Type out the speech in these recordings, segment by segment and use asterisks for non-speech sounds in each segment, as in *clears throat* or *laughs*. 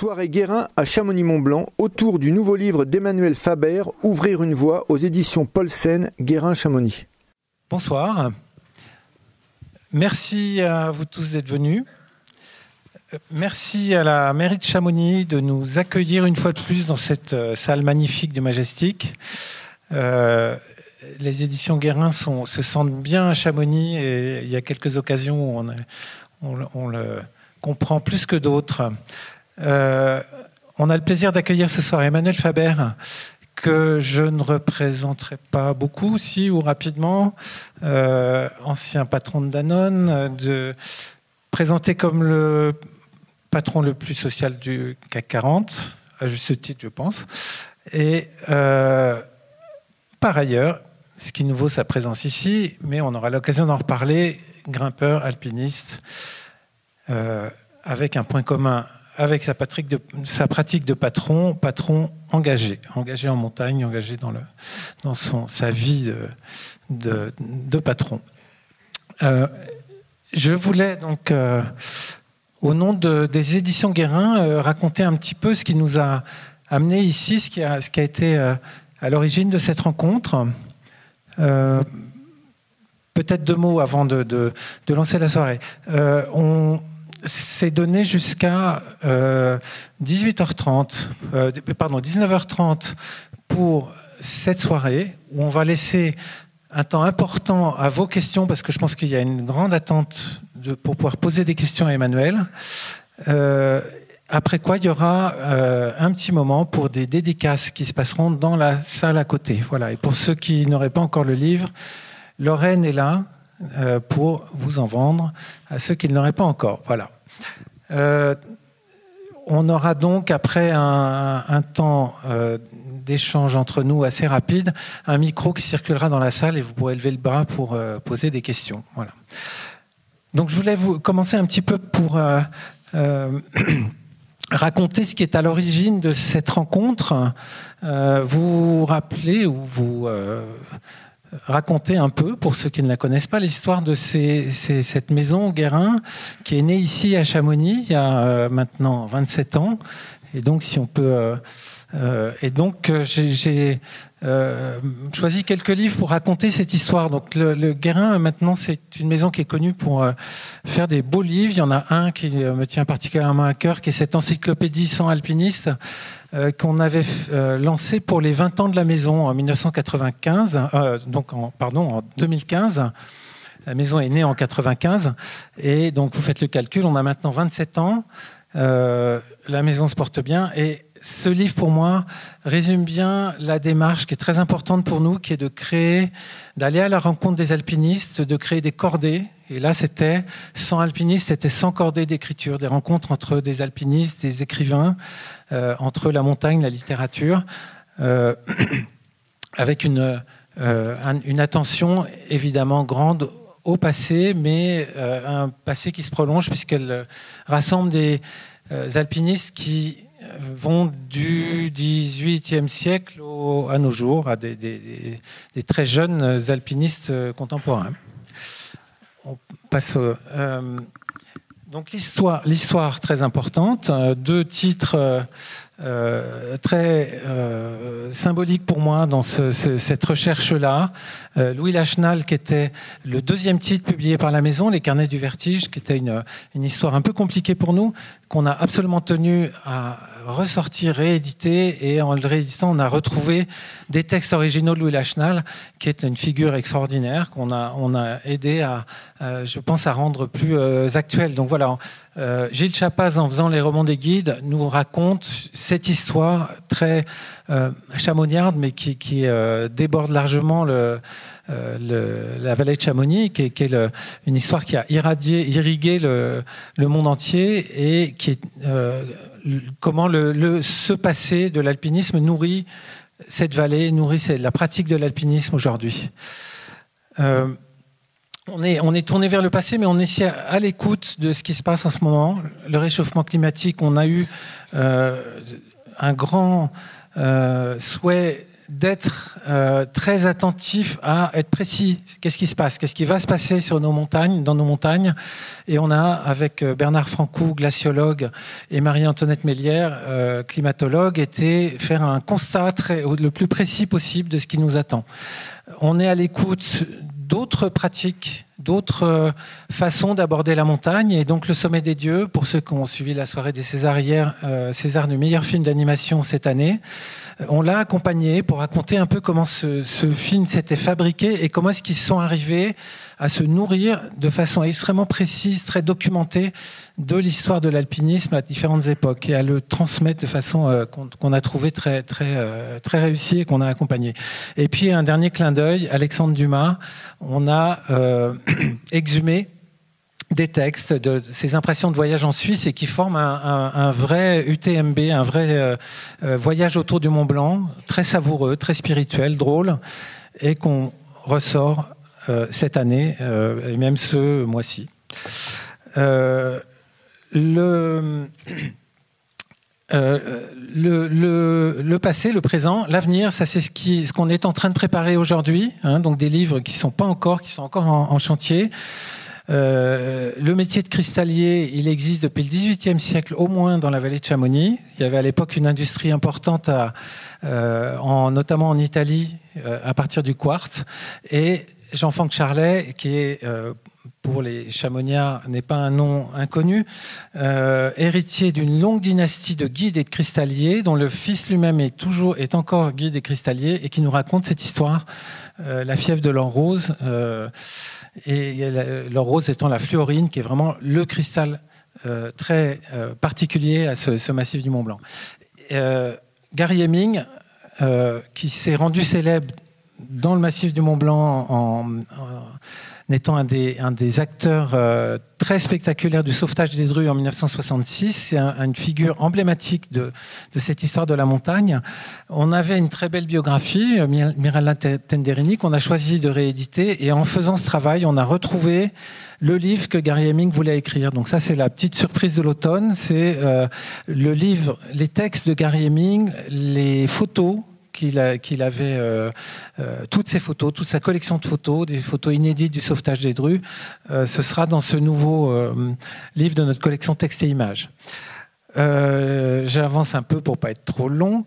Soirée Guérin à Chamonix-Mont-Blanc autour du nouveau livre d'Emmanuel Faber, Ouvrir une voie aux éditions Paulsen, Guérin-Chamonix. Bonsoir. Merci à vous tous d'être venus. Merci à la mairie de Chamonix de nous accueillir une fois de plus dans cette euh, salle magnifique du Majestic. Euh, les éditions Guérin se sentent bien à Chamonix et il y a quelques occasions où on le comprend plus que d'autres. Euh, on a le plaisir d'accueillir ce soir Emmanuel Faber, que je ne représenterai pas beaucoup, si ou rapidement, euh, ancien patron de Danone, présenté comme le patron le plus social du CAC 40, à juste titre, je pense. Et euh, par ailleurs, ce qui nous vaut sa présence ici, mais on aura l'occasion d'en reparler, grimpeur, alpiniste, avec un point commun avec sa, pratique de patron, patron engagé, engagé en montagne, engagé dans, sa vie de, patron. Euh, je voulais donc, euh, au nom de, des éditions Guérin, euh, raconter un petit peu ce qui nous a amené ici, ce qui a, été à l'origine de cette rencontre. Peut-être deux mots avant de, lancer la soirée. C'est donné jusqu'à 18h30, euh, euh, pardon, 19h30 pour cette soirée où on va laisser un temps important à vos questions parce que je pense qu'il y a une grande attente pour pouvoir poser des questions à Emmanuel. Euh, après quoi, il y aura un petit moment pour des dédicaces qui se passeront dans la salle à côté. Voilà. Et pour ceux qui n'auraient pas encore le livre, Lorraine est là. Euh, pour vous en vendre à ceux qui ne l'auraient pas encore. Voilà. Euh, on aura donc, après un, temps euh, d'échange entre nous assez rapide, un micro qui circulera dans la salle et vous pourrez lever le bras pour poser des questions. Voilà. Donc je voulais vous commencer un petit peu pour *clears throat* raconter ce qui est à l'origine de cette rencontre. vous vous rappelez ou vous raconter un peu, pour ceux qui ne la connaissent pas, l'histoire de cette maison Guérin qui est née ici à Chamonix il y a euh, maintenant 27 ans. Et donc, si on peut. Euh, euh, et donc, j'ai choisi quelques livres pour raconter cette histoire. Donc, le, Guérin, maintenant, c'est une maison qui est connue pour faire des beaux livres. Il y en a un qui me tient particulièrement à cœur, qui est cette encyclopédie sans alpinistes euh, qu'on avait euh, lancé pour les 20 ans de la maison en 1995, euh, donc en, pardon, en 2015. La maison est née en 95 et donc vous faites le calcul, on a maintenant 27 ans. la maison se porte bien et ce livre pour moi résume bien la démarche qui est très importante pour nous, qui est de créer, d'aller à la rencontre des alpinistes, de créer des cordées. Et là, c'était sans alpinistes, c'était sans cordée d'écriture, des rencontres entre des alpinistes, des écrivains, euh, entre la montagne, la littérature, euh, *clears throat* avec euh, une attention évidemment grande au passé, mais un passé qui se prolonge puisqu'elle rassemble des alpinistes qui vont du XVIIIe siècle à nos jours, à des, très jeunes alpinistes contemporains on passe euh, donc l'histoire, très importante, euh, deux titres euh, très symboliques pour moi dans ce, cette recherche-là. Louis Lachenal, qui était le deuxième titre publié par la maison, Les Carnets du Vertige, qui était une histoire un peu compliquée pour nous, qu'on a absolument tenu à ressortir, rééditer, et en le rééditant, on a retrouvé des textes originaux de Louis Lachenal, qui est une figure extraordinaire qu'on a, on a aidé à, je pense, à rendre plus euh, actuel. Donc voilà, euh, Gilles Chapaz, en faisant les romans des guides, nous raconte cette histoire très euh, chamoniarde, mais qui, qui euh, déborde largement le, la vallée de Chamonix, qui est, qui est une histoire qui a irradié, irrigué le, le monde entier et qui est comment le, ce passé de l'alpinisme nourrit cette vallée, nourrit la pratique de l'alpinisme aujourd'hui. Euh, on est, tourné vers le passé, mais on est à, l'écoute de ce qui se passe en ce moment. Le réchauffement climatique, on a eu euh, un grand euh, souhait d'être euh, très attentif à être précis. Qu'est-ce qui se passe? Qu'est-ce qui va se passer sur nos montagnes, dans nos montagnes? Et on a, avec euh, Bernard Francou, glaciologue, et Marie-Antoinette Mélière, euh, climatologue, été faire un constat le plus précis possible de ce qui nous attend. On est à l'écoute d'autres pratiques, d'autres façons d'aborder la montagne. Et donc, Le Sommet des Dieux, pour ceux qui ont suivi la soirée des César hier, César du meilleur film d'animation cette année, on l'a accompagné pour raconter un peu comment ce, film s'était fabriqué et comment est-ce qu'ils sont arrivés à se nourrir de façon extrêmement précise, très documentée de l'histoire de l'alpinisme à différentes époques et à le transmettre de façon euh, qu'on a trouvé très très euh, très réussie et qu'on a accompagné. Et puis un dernier clin d'œil, Alexandre Dumas, on a euh, *clears throat* exhumé des textes, de ces impressions de voyage en Suisse et qui forment un, vrai UTMB, un vrai euh, euh, voyage autour du Mont Blanc, très savoureux, très spirituel, drôle, et qu'on ressort euh, cette année et même ce mois-ci. le, passé, le présent, l'avenir, ça c'est ce qu'on est en train de préparer aujourd'hui. Hein, donc des livres qui sont pas encore, qui sont encore en chantier. Euh, le métier de cristallier, il existe depuis le XVIIIe siècle au moins dans la vallée de Chamonix. Il y avait à l'époque une industrie importante, euh, en, notamment en Italie, euh, à partir du quartz. Et Jean-Franck Charlet, qui est pour les Chamoniards n'est pas un nom inconnu, héritier d'une longue dynastie de guides et de cristalliers, dont le fils lui-même est toujours est encore guide et cristallier, et qui nous raconte cette histoire, la fièvre de l'or rose et l'or rose étant la fluorine, qui est vraiment le cristal euh, très euh, particulier à ce, massif du Mont Blanc. Euh, Gary Heming, qui s'est rendu célèbre dans le massif du Mont Blanc en étant un des, acteurs euh, très spectaculaires du sauvetage des rues en 1966. C'est une figure emblématique de, cette histoire de la montagne. On avait une très belle biographie, euh, Mirella Tenderini, qu'on a choisi de rééditer. Et en faisant ce travail, on a retrouvé le livre que Gary Heming voulait écrire. Donc ça, c'est la petite surprise de l'automne. C'est euh, le livre, les textes de Gary Heming, les photos qu'il avait euh, euh, toutes ses photos, toute sa collection de photos, des photos inédites du sauvetage des drues. Euh, ce sera dans ce nouveau livre de notre collection texte et images. J'avance un peu pour pas être trop long.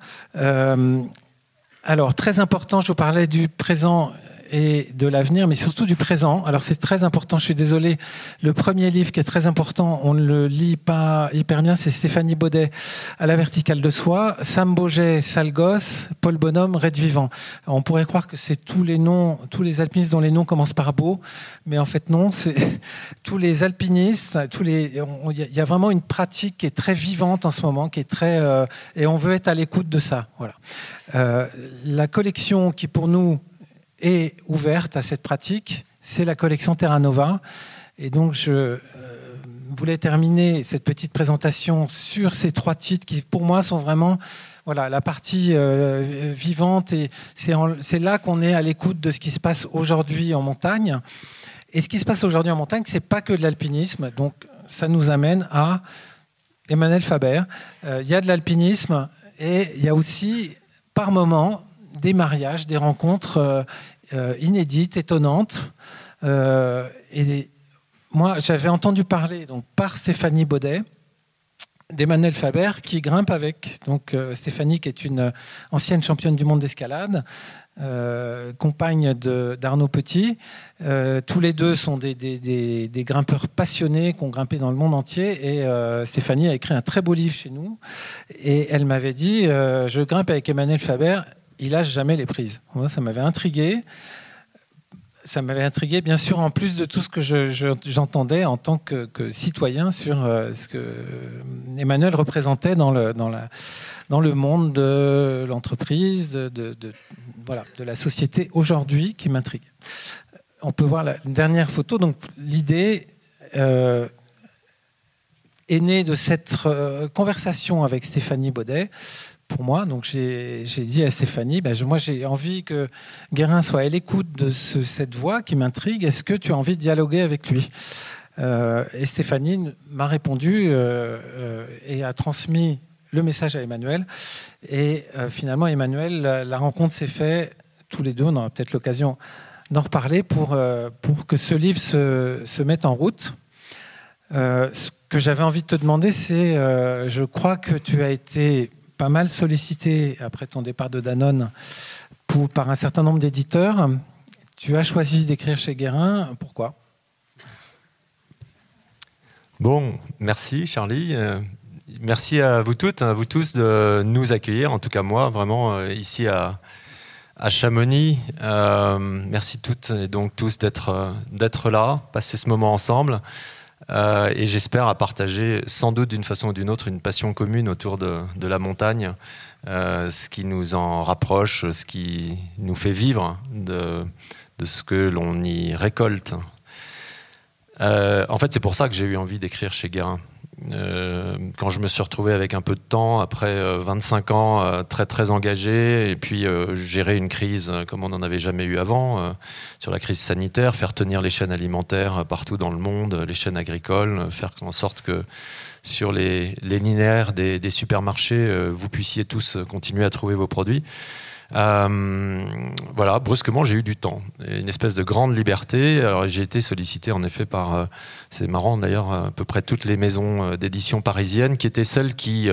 alors, très important, je vous parlais du présent et de l'avenir, mais surtout du présent. Alors c'est très important, je suis désolé. Le premier livre qui est très important, on ne le lit pas hyper bien, c'est Stéphanie Baudet, À la verticale de soi, Sam Boget, Salgos, Paul Bonhomme, Red Vivant. on pourrait croire que c'est tous les noms, tous les alpinistes dont les noms commencent par beau, mais en fait non, c'est *laughs* tous les alpinistes, il y a vraiment une pratique qui est très vivante en ce moment, qui est très, euh, et on veut être à l'écoute de ça. Voilà. Euh, la collection qui pour nous est ouverte à cette pratique, c'est la collection Terra Nova. Et donc, je euh, voulais terminer cette petite présentation sur ces trois titres qui, pour moi, sont vraiment voilà, la partie euh, vivante. Et c'est là qu'on est à l'écoute de ce qui se passe aujourd'hui en montagne. Et ce qui se passe aujourd'hui en montagne, c'est pas que de l'alpinisme. Donc, ça nous amène à Emmanuel Faber. Euh, il y a de l'alpinisme et il y a aussi, par moment, des mariages, des rencontres inédite, étonnante. Euh, et moi, j'avais entendu parler donc, par Stéphanie Baudet d'Emmanuel Faber qui grimpe avec donc euh, Stéphanie qui est une ancienne championne du monde d'escalade, compagne d'Arnaud Petit. tous les deux sont des, des, grimpeurs passionnés qui ont grimpé dans le monde entier. Et Stéphanie a écrit un très beau livre chez nous. Et elle m'avait dit Je grimpe avec Emmanuel Faber il lâche jamais les prises. Ça m'avait intrigué. Ça m'avait intrigué, bien sûr, en plus de tout ce que j'entendais en tant que, citoyen sur euh, ce que Emmanuel représentait dans le, monde de l'entreprise, de la société aujourd'hui qui m'intrigue. On peut voir la dernière photo. Donc, l'idée euh, est née de cette euh, conversation avec Stéphanie Baudet moi. Donc j'ai dit à Stéphanie, ben, moi j'ai envie que Guérin soit à l'écoute de cette voix qui m'intrigue. Est-ce que tu as envie de dialoguer avec lui? Euh, Et Stéphanie m'a répondu euh, euh, et a transmis le message à Emmanuel. Et finalement, Emmanuel, la, rencontre s'est faite tous les deux. On aura peut-être l'occasion d'en reparler pour, que ce livre se mette en route. ce que j'avais envie de te demander, c'est, je crois que tu as été pas mal sollicité après ton départ de Danone par un certain nombre d'éditeurs. Tu as choisi d'écrire chez Guérin. Pourquoi? Bon, merci Charlie. Euh, merci à vous toutes, à vous tous de nous accueillir, en tout cas moi, vraiment euh, ici à, Chamonix. Euh, merci toutes et donc tous d'être là, passer ce moment ensemble. Et j'espère à partager sans doute d'une façon ou d'une autre une passion commune autour de, la montagne, ce qui nous en rapproche, ce qui nous fait vivre de, de ce que l'on y récolte. Euh, en fait, c'est pour ça que j'ai eu envie d'écrire chez Guérin. Euh, quand je me suis retrouvé avec un peu de temps, après 25 euh, ans très très engagé, et puis gérer une crise comme on n'en avait jamais eu avant, sur la crise sanitaire, faire tenir les chaînes alimentaires partout dans le monde, les chaînes agricoles, faire en sorte que sur les, linéaires des, des supermarchés, vous puissiez tous continuer à trouver vos produits. Euh, voilà, brusquement, j'ai eu du temps, une espèce de grande liberté. J'ai été sollicité en effet par, euh, c'est marrant d'ailleurs, à peu près toutes les maisons euh, d'édition parisiennes, qui étaient celles qui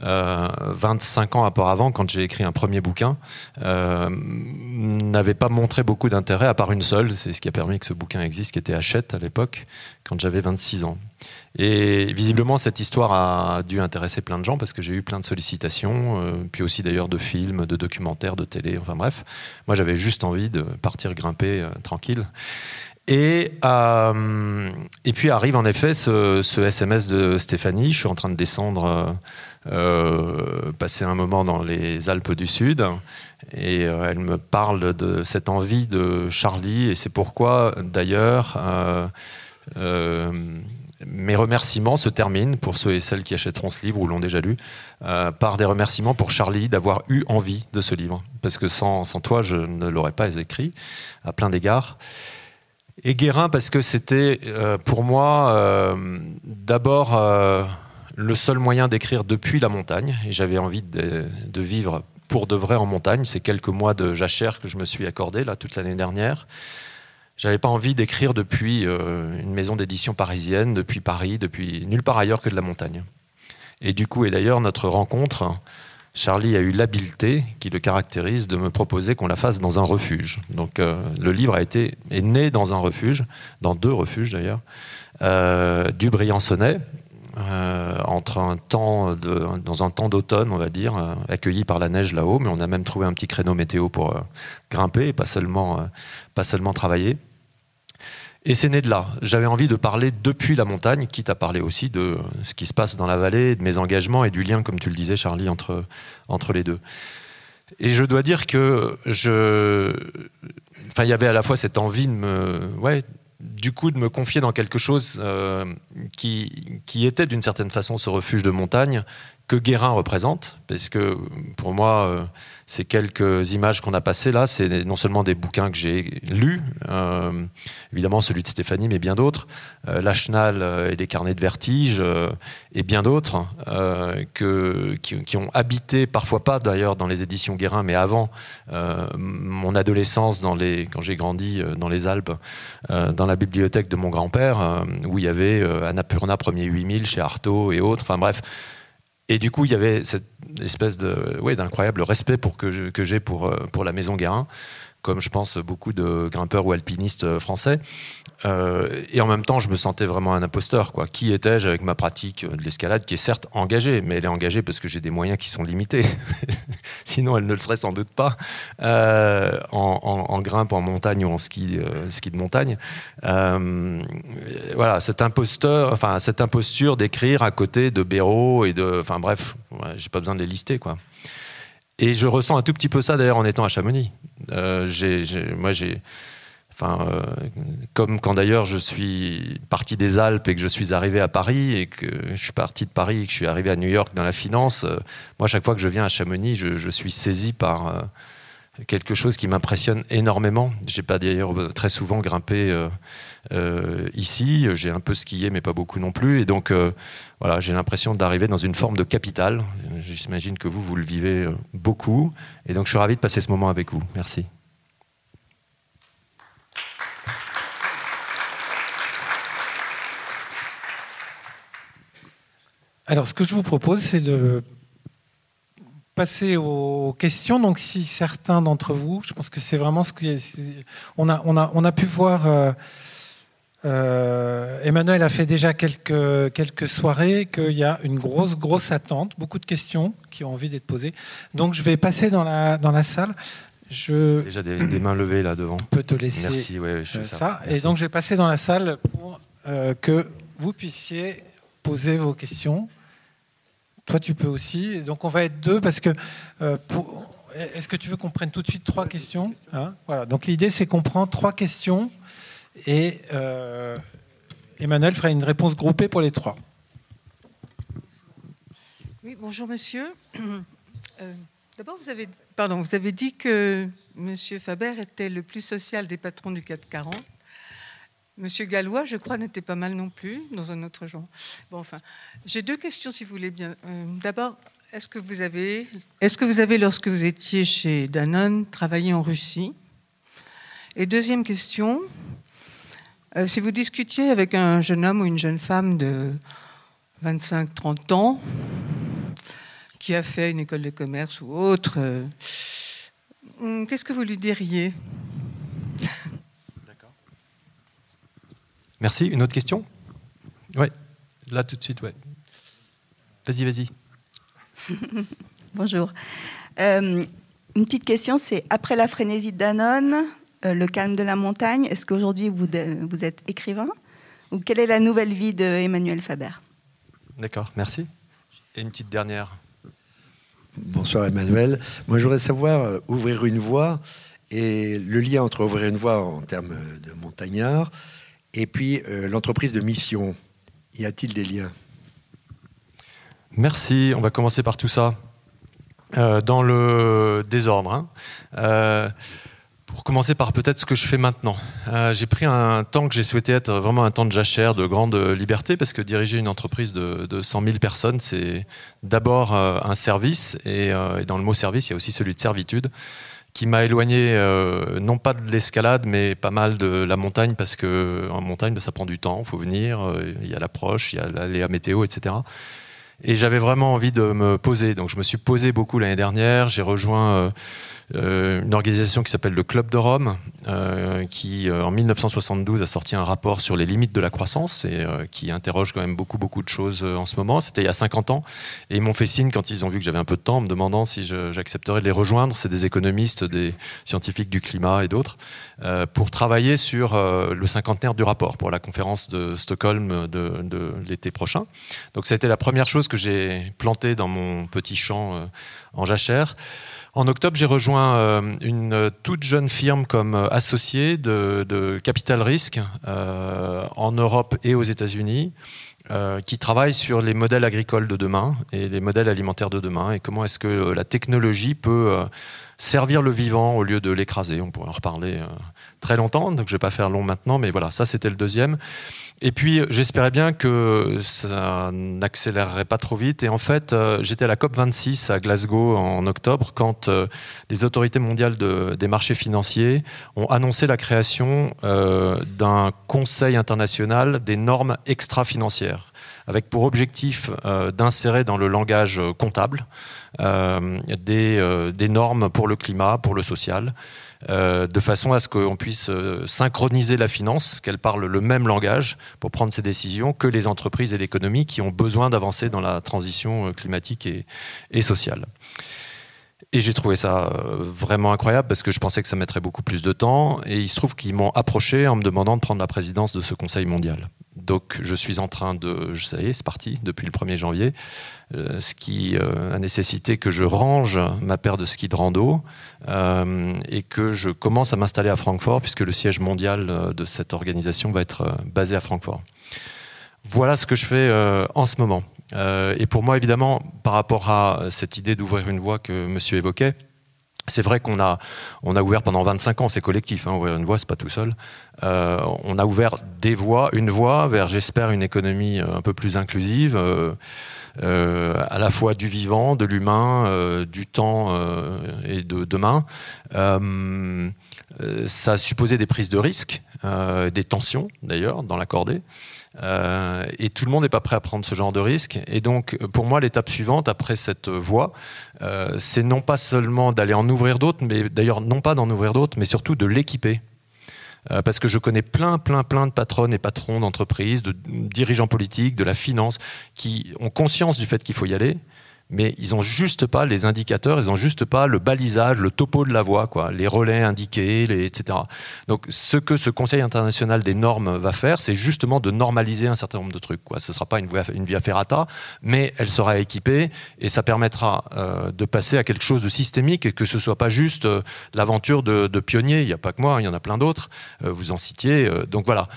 25 ans auparavant, quand j'ai écrit un premier bouquin, n'avait pas montré beaucoup d'intérêt, à part une seule. C'est ce qui a permis que ce bouquin existe, qui était Hachette à l'époque, quand j'avais 26 ans. Et visiblement, cette histoire a dû intéresser plein de gens parce que j'ai eu plein de sollicitations, euh, puis aussi d'ailleurs de films, de documentaires, de télé, enfin bref. Moi, j'avais juste envie de partir grimper euh, tranquille. Et, euh, et puis arrive en effet ce, SMS de Stéphanie. Je suis en train de descendre passer un moment dans les Alpes du Sud et elle me parle de cette envie de Charlie et c'est pourquoi d'ailleurs mes remerciements se terminent pour ceux et celles qui achèteront ce livre ou l'ont déjà lu par des remerciements pour Charlie d'avoir eu envie de ce livre parce que sans, toi je ne l'aurais pas écrit à plein d'égards et Guérin parce que c'était pour moi d'abord le seul moyen d'écrire depuis la montagne. Et j'avais envie de, vivre pour de vrai en montagne. C'est quelques mois de jachère que je me suis accordé là toute l'année dernière. J'avais pas envie d'écrire depuis euh, une maison d'édition parisienne, depuis Paris, depuis nulle part ailleurs que de la montagne. Et du coup, et d'ailleurs, notre rencontre, Charlie a eu l'habileté qui le caractérise de me proposer qu'on la fasse dans un refuge. Donc euh, le livre a été, est né dans un refuge, dans deux refuges d'ailleurs, euh, du Briançonnais, entre un temps de, dans un temps d'automne, on va dire, accueilli par la neige là-haut, mais on a même trouvé un petit créneau météo pour grimper et pas seulement, pas seulement travailler. Et c'est né de là. J'avais envie de parler depuis la montagne, quitte à parler aussi de ce qui se passe dans la vallée, de mes engagements et du lien, comme tu le disais, Charlie, entre, les deux. Et je dois dire que je, enfin, il y avait à la fois cette envie de me, ouais, du coup de me confier dans quelque chose euh, qui, qui, était d'une certaine façon ce refuge de montagne que Guérin représente, parce que pour moi, euh, ces quelques images qu'on a passées là, c'est non seulement des bouquins que j'ai lus, euh, évidemment celui de Stéphanie, mais bien d'autres, euh, Lachenal et des carnets de vertige, et bien d'autres, qui, ont habité, parfois pas d'ailleurs dans les éditions Guérin, mais avant mon adolescence, les, quand j'ai grandi dans les Alpes, dans la bibliothèque de mon grand-père, où il y avait Annapurna premier 8000 chez Artaud et autres, enfin bref, et du coup, il y avait cette espèce de, ouais, d'incroyable respect que, j'ai pour, euh, pour la maison Guérin comme je pense beaucoup de grimpeurs ou alpinistes euh, français. Euh, et en même temps, je me sentais vraiment un imposteur. Quoi. Qui étais-je avec ma pratique de l'escalade, qui est certes engagée, mais elle est engagée parce que j'ai des moyens qui sont limités. *laughs* Sinon, elle ne le serait sans doute pas euh, en, grimpe, en montagne ou en ski, de montagne. voilà, cet imposteur, cette imposture d'écrire à côté de Béraud et de, enfin bref, j'ai pas besoin de les lister, quoi. Et je ressens un tout petit peu ça d'ailleurs en étant à Chamonix. Euh, moi, euh, comme quand d'ailleurs je suis parti des Alpes et que je suis arrivé à Paris et que je suis parti de Paris et que je suis arrivé à New York dans la finance, euh, moi, chaque fois que je viens à Chamonix, je, je suis saisi par quelque chose qui m'impressionne énormément. J'ai pas d'ailleurs très souvent grimpé euh, euh, ici. J'ai un peu skié, mais pas beaucoup non plus. Et donc, euh, voilà, j'ai l'impression d'arriver dans une forme de capitale. J'imagine que vous, vous le vivez beaucoup. Et donc, je suis ravi de passer ce moment avec vous. Merci. Alors, ce que je vous propose, c'est de passer aux questions. Donc, si certains d'entre vous, je pense que c'est vraiment ce qu'on a, on a, on a pu voir. Euh, euh, Emmanuel a fait déjà quelques, quelques soirées, qu'il y a une grosse, grosse attente, beaucoup de questions qui ont envie d'être posées. Donc, je vais passer dans la, dans la salle. Je déjà des, mains levées là devant. Peux te laisser Merci, ouais, je ça. ça. Et donc, je vais passer dans la salle pour euh, que vous puissiez poser vos questions. Toi, tu peux aussi. Donc, on va être deux parce que. Euh, est-ce que tu veux qu'on prenne tout de suite trois questions hein? Voilà. Donc, l'idée, c'est qu'on prend trois questions et euh, Emmanuel fera une réponse groupée pour les trois. Oui, bonjour, monsieur. Euh, d'abord, vous avez, vous avez dit que monsieur Faber était le plus social des patrons du 440. Monsieur Gallois, je crois, n'était pas mal non plus, dans un autre genre. Bon, enfin, j'ai deux questions, si vous voulez bien. Euh, d'abord, est-ce que vous avez, est-ce que vous avez, lorsque vous étiez chez Danone, travaillé en Russie? Et deuxième question, euh, si vous discutiez avec un jeune homme ou une jeune femme de 25-30 ans, qui a fait une école de commerce ou autre, euh, qu'est-ce que vous lui diriez? Merci. Une autre question? Oui, là tout de suite, ouais. Vas-y, vas-y. *laughs* Bonjour. Euh, une petite question, c'est après la frénésie de Danone, le calme de la montagne, est-ce qu'aujourd'hui vous, vous êtes écrivain Ou quelle est la nouvelle vie de Emmanuel Faber? D'accord, merci. Et une petite dernière. Bonsoir Emmanuel. Moi je voudrais savoir, euh, ouvrir une voie et le lien entre ouvrir une voie en termes de montagnard et puis euh, l'entreprise de mission, y a-t-il des liens? Merci, on va commencer par tout ça. Euh, dans le désordre. Hein. Euh, pour commencer par peut-être ce que je fais maintenant. j'ai pris un temps que j'ai souhaité être vraiment un temps de jachère, de grande liberté, parce que diriger une entreprise de, de 100 000 personnes, c'est d'abord un service, et, et, dans le mot service, il y a aussi celui de servitude qui m'a éloigné euh, non pas de l'escalade, mais pas mal de la montagne, parce que en montagne, bah, ça prend du temps, il faut venir, euh, il y a l'approche, il y a l'aléa météo, etc. Et j'avais vraiment envie de me poser. Donc je me suis posé beaucoup l'année dernière. J'ai rejoint euh, euh, une organisation qui s'appelle le Club de Rome, euh, qui en 1972 a sorti un rapport sur les limites de la croissance et qui interroge quand même beaucoup beaucoup de choses en ce moment. C'était il y a 50 ans et ils m'ont fait signe quand ils ont vu que j'avais un peu de temps en me demandant si j'accepterais de les rejoindre. C'est des économistes, des scientifiques du climat et d'autres pour travailler sur le cinquantenaire du rapport pour la conférence de Stockholm de l'été prochain. Donc ça a été la première chose que j'ai plantée dans mon petit champ en jachère. En octobre, j'ai rejoint euh, une toute jeune firme comme euh, associé de, capital risque euh, en Europe et aux États-Unis. qui travaille sur les modèles agricoles de demain et les modèles alimentaires de demain et comment est-ce que la technologie peut servir le vivant au lieu de l'écraser. On pourrait en reparler très longtemps, donc je ne vais pas faire long maintenant, mais voilà, ça c'était le deuxième. Et puis j'espérais bien que ça n'accélérerait pas trop vite. Et en fait, euh, j'étais à la COP 26 à Glasgow en octobre quand euh, les autorités mondiales des marchés financiers ont annoncé la création euh, d'un conseil international des normes extra-financières, avec pour objectif d'insérer dans le langage comptable des normes pour le climat, pour le social. Euh, de façon à ce qu'on puisse euh, synchroniser la finance, qu'elle parle le même langage pour prendre ces décisions que les entreprises et l'économie qui ont besoin d'avancer dans la transition euh, climatique et, sociale. Et j'ai trouvé ça vraiment incroyable parce que je pensais que ça mettrait beaucoup plus de temps. Et il se trouve qu'ils m'ont approché en me demandant de prendre la présidence de ce Conseil mondial. Donc je suis en train de, je sais, c'est parti depuis le 1er janvier, euh, ce qui euh, a nécessité que je range ma paire de skis de rando euh, et que je commence à m'installer à Francfort puisque le siège mondial de cette organisation va être basé à Francfort. Voilà ce que je fais en ce moment. et pour moi, évidemment, par rapport à cette idée d'ouvrir une voie que monsieur évoquait, C'est vrai qu'on a, ouvert pendant 25 ans, c'est collectif, hein, ouvrir une voie, c'est pas tout seul. Euh, on a ouvert des voies, une voie vers, j'espère, une économie un peu plus inclusive, euh, euh, à la fois du vivant, de l'humain, du temps et de demain. ça a supposé des prises de risques, des tensions d'ailleurs dans l'accordé. Euh, et tout le monde n'est pas prêt à prendre ce genre de risque. Et donc, pour moi, l'étape suivante, après cette voie, euh, c'est non pas seulement d'aller en ouvrir d'autres, mais d'ailleurs non pas d'en ouvrir d'autres, mais surtout de l'équiper. Euh, parce que je connais plein, plein, plein de patronnes et patrons d'entreprises, de dirigeants politiques, de la finance, qui ont conscience du fait qu'il faut y aller, mais ils n'ont juste pas les indicateurs, ils n'ont juste pas le balisage, le topo de la voie, quoi, les relais indiqués, les, etc. Donc ce que ce Conseil international des normes va faire, c'est justement de normaliser un certain nombre de trucs. Quoi. Ce ne sera pas une via, ferrata, mais elle sera équipée et ça permettra euh, de passer à quelque chose de systémique et que ce soit pas juste euh, l'aventure de, de, pionniers. Il n'y a pas que moi, il y en a plein d'autres. Euh, vous en citiez. donc voilà,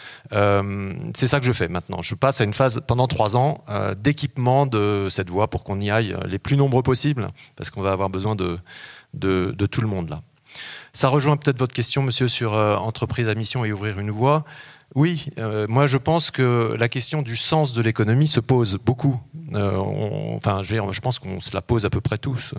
c'est ça que je fais maintenant. Je passe à une phase pendant trois ans d'équipement de cette voie pour qu'on y aille les plus nombreux possibles, parce qu'on va avoir besoin de, de, tout le monde là. Ça rejoint peut-être votre question, monsieur, sur euh, entreprise à mission et ouvrir une voie. Oui, euh, moi je pense que la question du sens de l'économie se pose beaucoup. Euh, enfin, je, pense qu'on se la pose à peu près tous.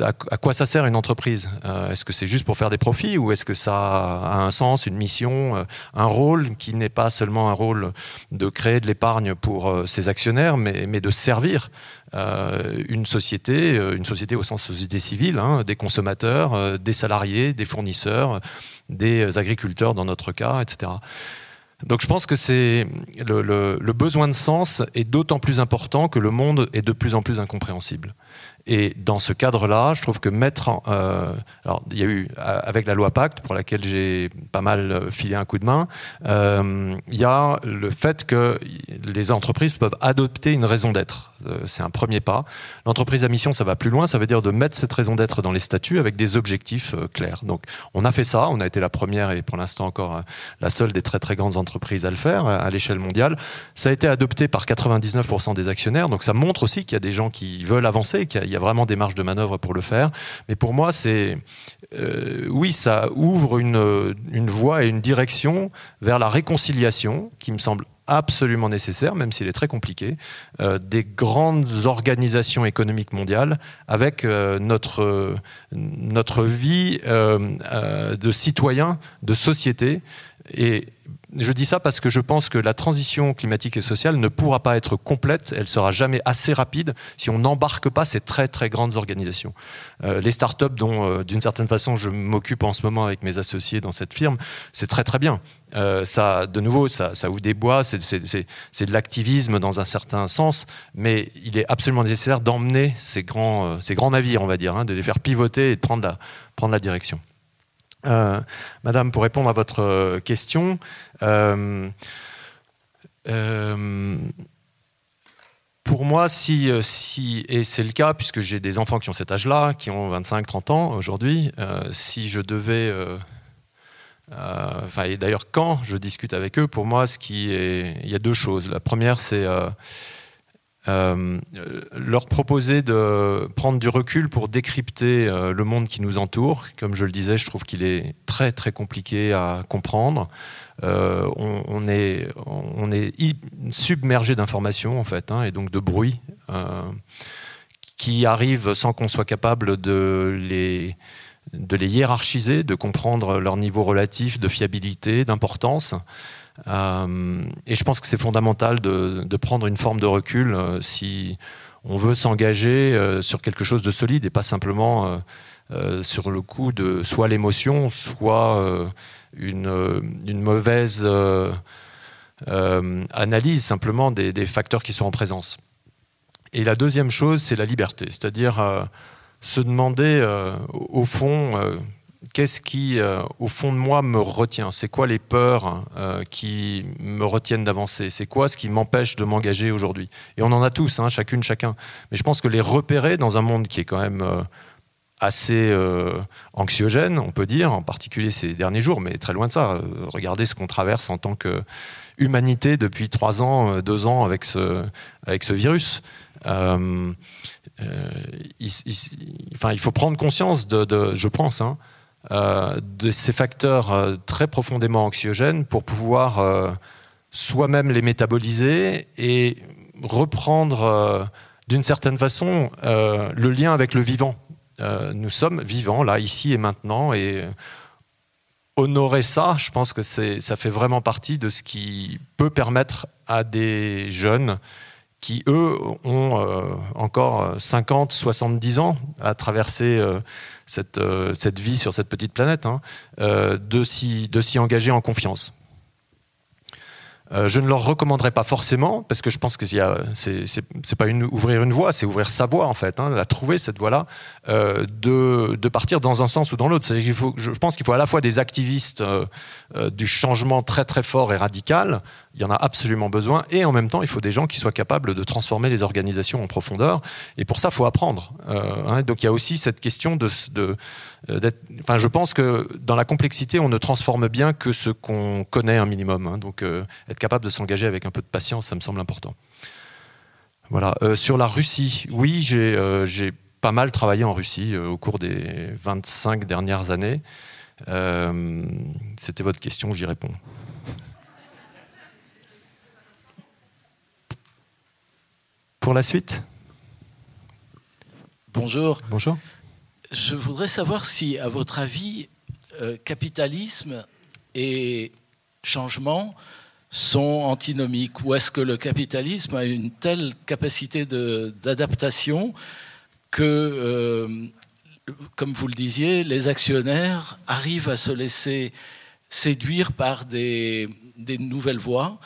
À, quoi ça sert une entreprise? Est-ce que c'est juste pour faire des profits ou est-ce que ça a un sens, une mission, un rôle qui n'est pas seulement un rôle de créer de l'épargne pour ses actionnaires, mais de servir euh, une société, euh, une société au sens société civile, hein, des consommateurs, euh, des salariés, des fournisseurs, des agriculteurs dans notre cas, etc. Donc je pense que le, besoin de sens est d'autant plus important que le monde est de plus en plus incompréhensible. Et dans ce cadre-là, je trouve que mettre euh, alors il y a eu avec la loi Pacte pour laquelle j'ai pas mal euh, filé un coup de main, euh, il y a le fait que les entreprises peuvent adopter une raison d'être. Euh, c'est un premier pas. L'entreprise à mission, ça va plus loin. Ça veut dire de mettre cette raison d'être dans les statuts avec des objectifs euh, clairs. Donc on a fait ça. On a été la première et pour l'instant encore la seule des très très grandes entreprises à le faire à l'échelle mondiale. Ça a été adopté par 99% des actionnaires. Donc ça montre aussi qu'il y a des gens qui veulent avancer, qu'il y a vraiment des marges de manœuvre pour le faire. Mais pour moi, c'est euh, oui, ça ouvre une, une voie et une direction vers la réconciliation qui me semble absolument nécessaire, même s'il est très compliqué, euh, des grandes organisations économiques mondiales avec euh, notre, notre vie de citoyen, de société. Et je dis ça parce que je pense que la transition climatique et sociale ne pourra pas être complète, elle sera jamais assez rapide si on n'embarque pas ces très très grandes organisations. Euh, les startups dont euh, d'une certaine façon je m'occupe en ce moment avec mes associés dans cette firme, c'est très très bien. Euh, ça, de nouveau, ça, ouvre des bois, c'est de l'activisme dans un certain sens, mais il est absolument nécessaire d'emmener ces grands, grands navires, on va dire, hein, de les faire pivoter et de prendre la direction. Euh, madame, pour répondre à votre euh, question, euh, pour moi, si, et c'est le cas, puisque j'ai des enfants qui ont cet âge-là, qui ont 25-30 ans aujourd'hui, si je devais... et d'ailleurs, quand je discute avec eux, pour moi, ce qui est, il y a deux choses. La première, c'est euh, leur proposer de prendre du recul pour décrypter euh, le monde qui nous entoure. Comme je le disais, je trouve qu'il est très très compliqué à comprendre. Euh, on, est, submergé d'informations en fait, hein, et donc de bruit qui arrivent sans qu'on soit capable de les hiérarchiser, de comprendre leur niveau relatif de fiabilité, d'importance. Euh, et je pense que c'est fondamental de, prendre une forme de recul euh, si on veut s'engager euh, sur quelque chose de solide et pas simplement sur le coup de soit l'émotion, soit une, mauvaise analyse simplement des, des, facteurs qui sont en présence. Et la deuxième chose, c'est la liberté, c'est-à-dire se demander au fond qu'est-ce qui, euh, au fond de moi, me retient? C'est quoi les peurs euh, qui me retiennent d'avancer? C'est quoi ce qui m'empêche de m'engager aujourd'hui? Et on en a tous, hein, chacune, chacun. Mais je pense que les repérer dans un monde qui est quand même euh, assez anxiogène, on peut dire, en particulier ces derniers jours, mais très loin de ça. regardez ce qu'on traverse en tant que humanité depuis trois ans, deux ans avec ce, avec ce virus. il, enfin, il faut prendre conscience de, je pense, hein, de ces facteurs très profondément anxiogènes pour pouvoir soi-même les métaboliser et reprendre d'une certaine façon le lien avec le vivant. nous sommes vivants là, ici et maintenant, et honorer ça, je pense que ça fait vraiment partie de ce qui peut permettre à des jeunes qui, eux, ont euh, encore 50, 70 ans à traverser euh, cette, euh, cette, vie sur cette petite planète, hein, de s'y engager en confiance. Euh, je ne leur recommanderais pas forcément, parce que je pense que c'est pas ouvrir une voie, c'est ouvrir sa voie en fait, hein, la trouver cette voie-là, euh, de, de, partir dans un sens ou dans l'autre. Je pense qu'il faut à la fois des activistes euh, du changement très très fort et radical, il y en a absolument besoin, et en même temps il faut des gens qui soient capables de transformer les organisations en profondeur, et pour ça il faut apprendre. Hein. donc il y a aussi cette question de, de enfin je pense que dans la complexité on ne transforme bien que ce qu'on connaît un minimum. Hein. donc être capable de s'engager avec un peu de patience, ça me semble important. Voilà. Euh, sur la Russie, oui, euh, j'ai pas mal travaillé en Russie euh, au cours des 25 dernières années. C'était votre question, j'y réponds. Pour la suite? Bonjour. Bonjour. Je voudrais savoir si, à votre avis, capitalisme et changement sont antinomiques Ou est-ce que le capitalisme a une telle capacité d'adaptation que, euh, comme vous le disiez, les actionnaires arrivent à se laisser séduire par des, nouvelles voies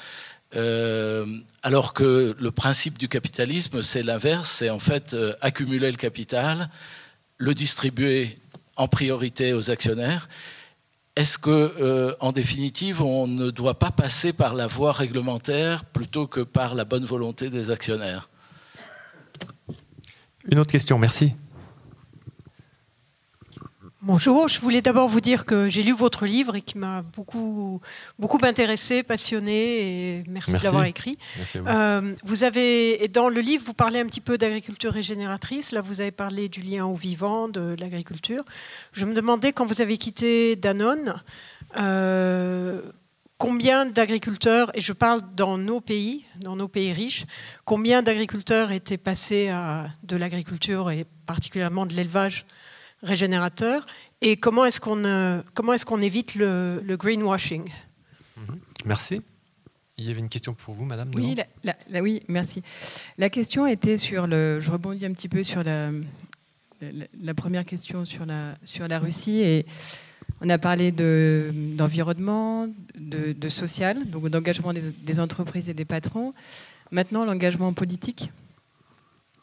euh, alors que le principe du capitalisme, c'est l'inverse, c'est en fait euh, accumuler le capital, le distribuer en priorité aux actionnaires. Est-ce que, en définitive, on ne doit pas passer par la voie réglementaire plutôt que par la bonne volonté des actionnaires? Une autre question, merci. Bonjour, je voulais d'abord vous dire que j'ai lu votre livre et qui m'a beaucoup, beaucoup intéressé, passionné et merci, de l'avoir écrit. vous. Euh, vous. avez, dans le livre, vous parlez un petit peu d'agriculture régénératrice. Là, vous avez parlé du lien au vivant, de l'agriculture. Je me demandais, quand vous avez quitté Danone, euh, combien d'agriculteurs, et je parle dans nos pays, dans nos pays riches, combien d'agriculteurs étaient passés à de l'agriculture et particulièrement de l'élevage régénérateur et comment est-ce qu'on euh, comment est-ce qu'on évite le, greenwashing? Mhm. Merci. Il y avait une question pour vous, Madame. Oui, oui, merci. La question était sur le. Je rebondis un petit peu sur la, la, première question sur la sur la Russie et on a parlé de d'environnement, de, social, donc d'engagement des, entreprises et des patrons. Maintenant, l'engagement politique.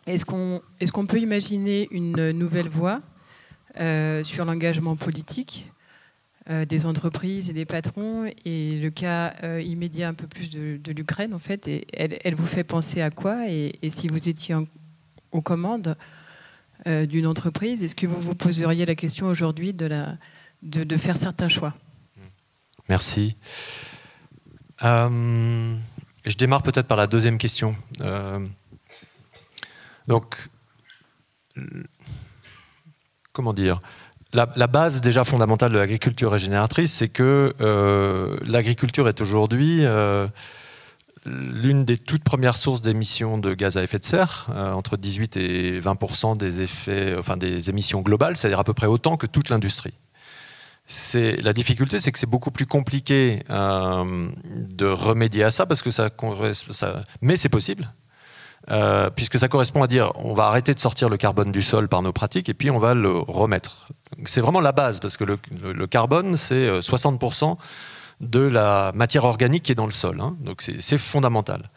Est-ce qu'on peut imaginer une nouvelle voie euh, sur l'engagement politique euh, des entreprises et des patrons? Et le cas euh, immédiat un peu plus de, l'Ukraine, en fait, elle, vous fait penser à quoi? Et, si vous étiez aux commandes d'une entreprise, est-ce que vous vous poseriez la question aujourd'hui de, de, faire certains choix Merci. je démarre peut-être par la deuxième question. donc, comment dire? La, base déjà fondamentale de l'agriculture régénératrice, c'est que euh, l'agriculture est aujourd'hui euh, l'une des toutes premières sources d'émissions de gaz à effet de serre, euh, entre 18 et 20 des effets, des émissions globales, c'est-à-dire à peu près autant que toute l'industrie. La difficulté, c'est que c'est beaucoup plus compliqué de remédier à ça parce que ça mais c'est possible. Euh, puisque ça correspond à dire on va arrêter de sortir le carbone du sol par nos pratiques et puis on va le remettre. C'est vraiment la base, parce que le, carbone, c'est 60% euh, de la matière organique qui est dans le sol. Hein. donc c'est fondamental.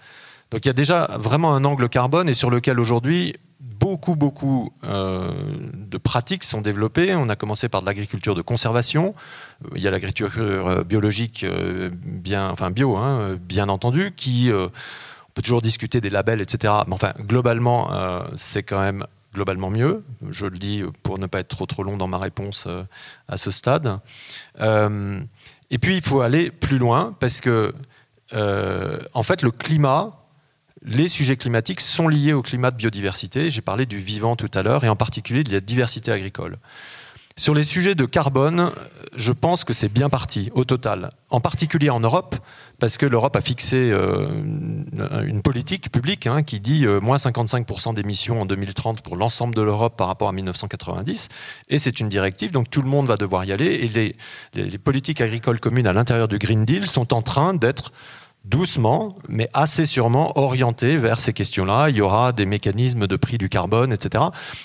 Donc il y a déjà vraiment un angle carbone et sur lequel aujourd'hui beaucoup, beaucoup euh, de pratiques sont développées. On a commencé par de l'agriculture de conservation. Il y a l'agriculture biologique, bien, enfin bio, hein, bien entendu, qui peut toujours discuter des labels, etc. Mais enfin, globalement, euh, c'est quand même globalement mieux. Je le dis pour ne pas être trop trop long dans ma réponse euh, à ce stade. Euh, et puis, il faut aller plus loin parce que, en fait, le climat, les sujets climatiques sont liés au climat de biodiversité. J'ai parlé du vivant tout à l'heure, et en particulier de la diversité agricole. Sur les sujets de carbone, je pense que c'est bien parti au total, en particulier en Europe, parce que l'Europe a fixé euh, une politique publique hein, qui dit euh, moins 55% d'émissions en 2030 pour l'ensemble de l'Europe par rapport à 1990, et c'est une directive, donc tout le monde va devoir y aller, et les, les politiques agricoles communes à l'intérieur du Green Deal sont en train d'être doucement, mais assez sûrement orienté vers ces questions-là. Il y aura des mécanismes de prix du carbone, etc.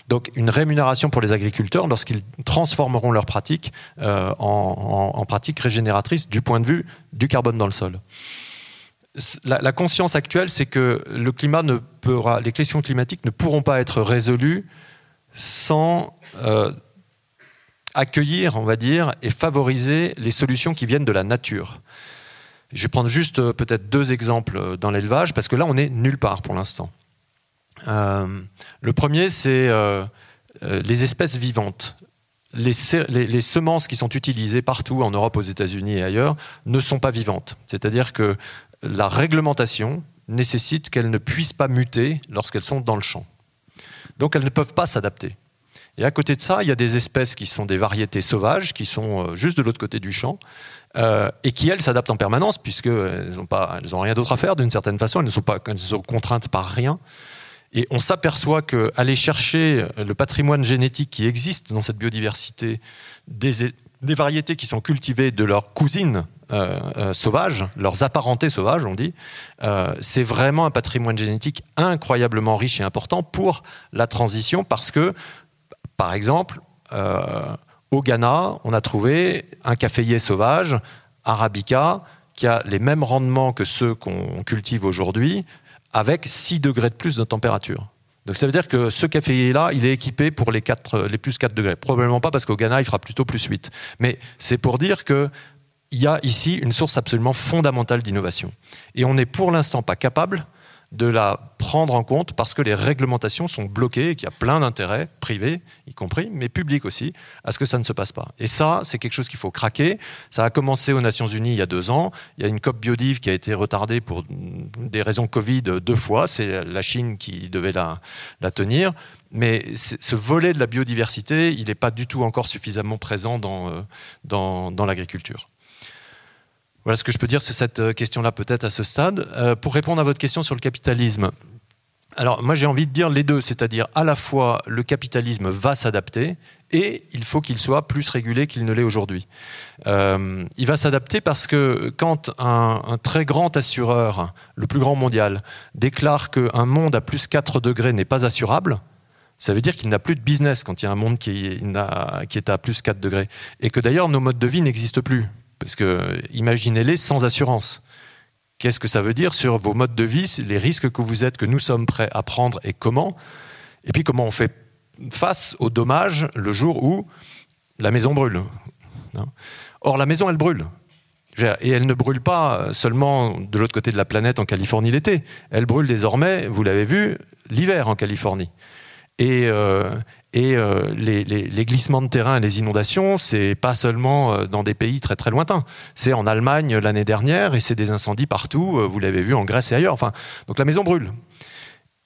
Donc une rémunération pour les agriculteurs lorsqu'ils transformeront leurs pratiques euh, en, pratiques régénératrices du point de vue du carbone dans le sol. La, conscience actuelle, c'est que le climat ne les questions climatiques ne pourront pas être résolues sans euh, accueillir, on et favoriser les solutions qui viennent de la nature. Je vais prendre juste euh, peut-être deux exemples euh, dans l'élevage, parce que là, on est nulle part pour l'instant. Euh, le premier, c'est les espèces vivantes. Les, les, semences qui sont utilisées partout en Europe, aux États-Unis et ailleurs ne sont pas vivantes. C'est-à-dire que la réglementation nécessite qu'elles ne puissent pas muter lorsqu'elles sont dans le champ. Donc elles ne peuvent pas s'adapter. Et à côté de ça, il y a des espèces qui sont des variétés sauvages, qui sont juste de l'autre côté du champ, euh, et qui, elles, s'adaptent en permanence, puisqu'elles n'ont rien d'autre à faire d'une certaine façon, elles ne sont pas elles sont contraintes par rien. Et on s'aperçoit qu'aller chercher le patrimoine génétique qui existe dans cette biodiversité, des, variétés qui sont cultivées de leurs cousines euh, euh, sauvages, leurs apparentés sauvages, on dit, c'est vraiment un patrimoine génétique incroyablement riche et important pour la transition, parce que, par exemple, au Ghana, on a trouvé un caféier sauvage, Arabica, qui a les mêmes rendements que ceux qu'on cultive aujourd'hui, avec 6 degrés de plus de température. Donc ça veut dire que ce caféier-là, il est équipé pour les, 4, les plus 4 degrés. Probablement pas parce qu'au Ghana, il fera plutôt plus 8. Mais c'est pour dire qu'il y a ici une source absolument fondamentale d'innovation. Et on n'est pour l'instant pas capable de la prendre en compte parce que les réglementations sont bloquées et qu'il y a plein d'intérêts privés, y compris, mais publics aussi, à ce que ça ne se passe pas. Et ça, c'est quelque chose qu'il faut craquer. Ça a commencé aux Nations Unies il y a deux ans. Il y a une COP biodive qui a été retardée pour des raisons Covid deux fois. C'est la Chine qui devait la, tenir. Mais ce volet de la biodiversité, il n'est pas du tout encore suffisamment présent dans, euh, l'agriculture. Voilà ce que je peux dire sur cette euh, question-là peut-être à ce stade. Euh, pour répondre à votre question sur le capitalisme, alors moi j'ai envie de dire les deux, c'est-à-dire à la fois le capitalisme va s'adapter et il faut qu'il soit plus régulé qu'il ne l'est aujourd'hui. Euh, il va s'adapter parce que quand un, très grand assureur, le plus grand mondial, déclare qu'un monde à plus 4 degrés n'est pas assurable, ça veut dire qu'il n'a plus de business quand il y a un monde qui, qui est à plus 4 degrés. Et que d'ailleurs nos modes de vie n'existent plus. Parce que imaginez-les sans assurance. Qu'est-ce que ça veut dire sur vos modes de vie, les risques que vous êtes, que nous sommes prêts à prendre et comment? Et puis comment on fait face aux dommages le jour où la maison brûle. Hein? Or, la maison, elle brûle. Et elle ne brûle pas seulement de l'autre côté de la planète en Californie l'été. Elle brûle désormais, vous l'avez vu, l'hiver en Californie. Et, euh, et euh, les, glissements de terrain et les inondations, c'est pas seulement euh, dans des pays très très lointains. C'est en Allemagne l'année dernière et c'est des incendies partout. vous l'avez vu en Grèce et ailleurs. Enfin, donc la maison brûle.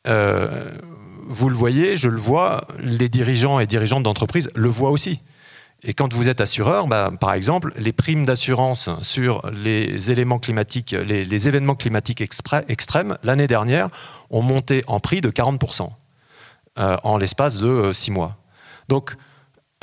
vous le voyez, je le vois. Les dirigeants et dirigeantes d'entreprises le voient aussi. Et quand vous êtes assureur, bah, par exemple, les primes d'assurance sur les éléments climatiques, les, événements climatiques extrêmes, l'année dernière, ont monté en prix de 40 euh, en l'espace de euh, six mois. Donc,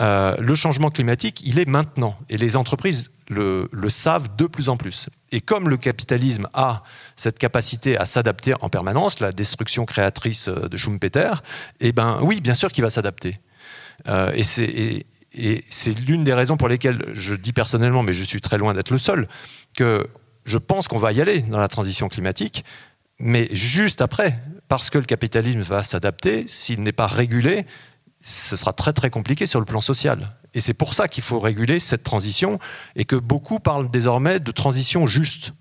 euh, le changement climatique, il est maintenant. Et les entreprises le, savent de plus en plus. Et comme le capitalisme a cette capacité à s'adapter en permanence, la destruction créatrice de Schumpeter, eh ben oui, bien sûr qu'il va s'adapter. et c'est l'une des raisons pour lesquelles je dis personnellement, mais je suis très loin d'être le seul, que je pense qu'on va y aller dans la transition climatique, mais juste après, parce que le capitalisme va s'adapter, s'il n'est pas régulé, ce sera très très compliqué sur le plan social. Et c'est pour ça qu'il faut réguler cette transition et que beaucoup parlent désormais de transition juste.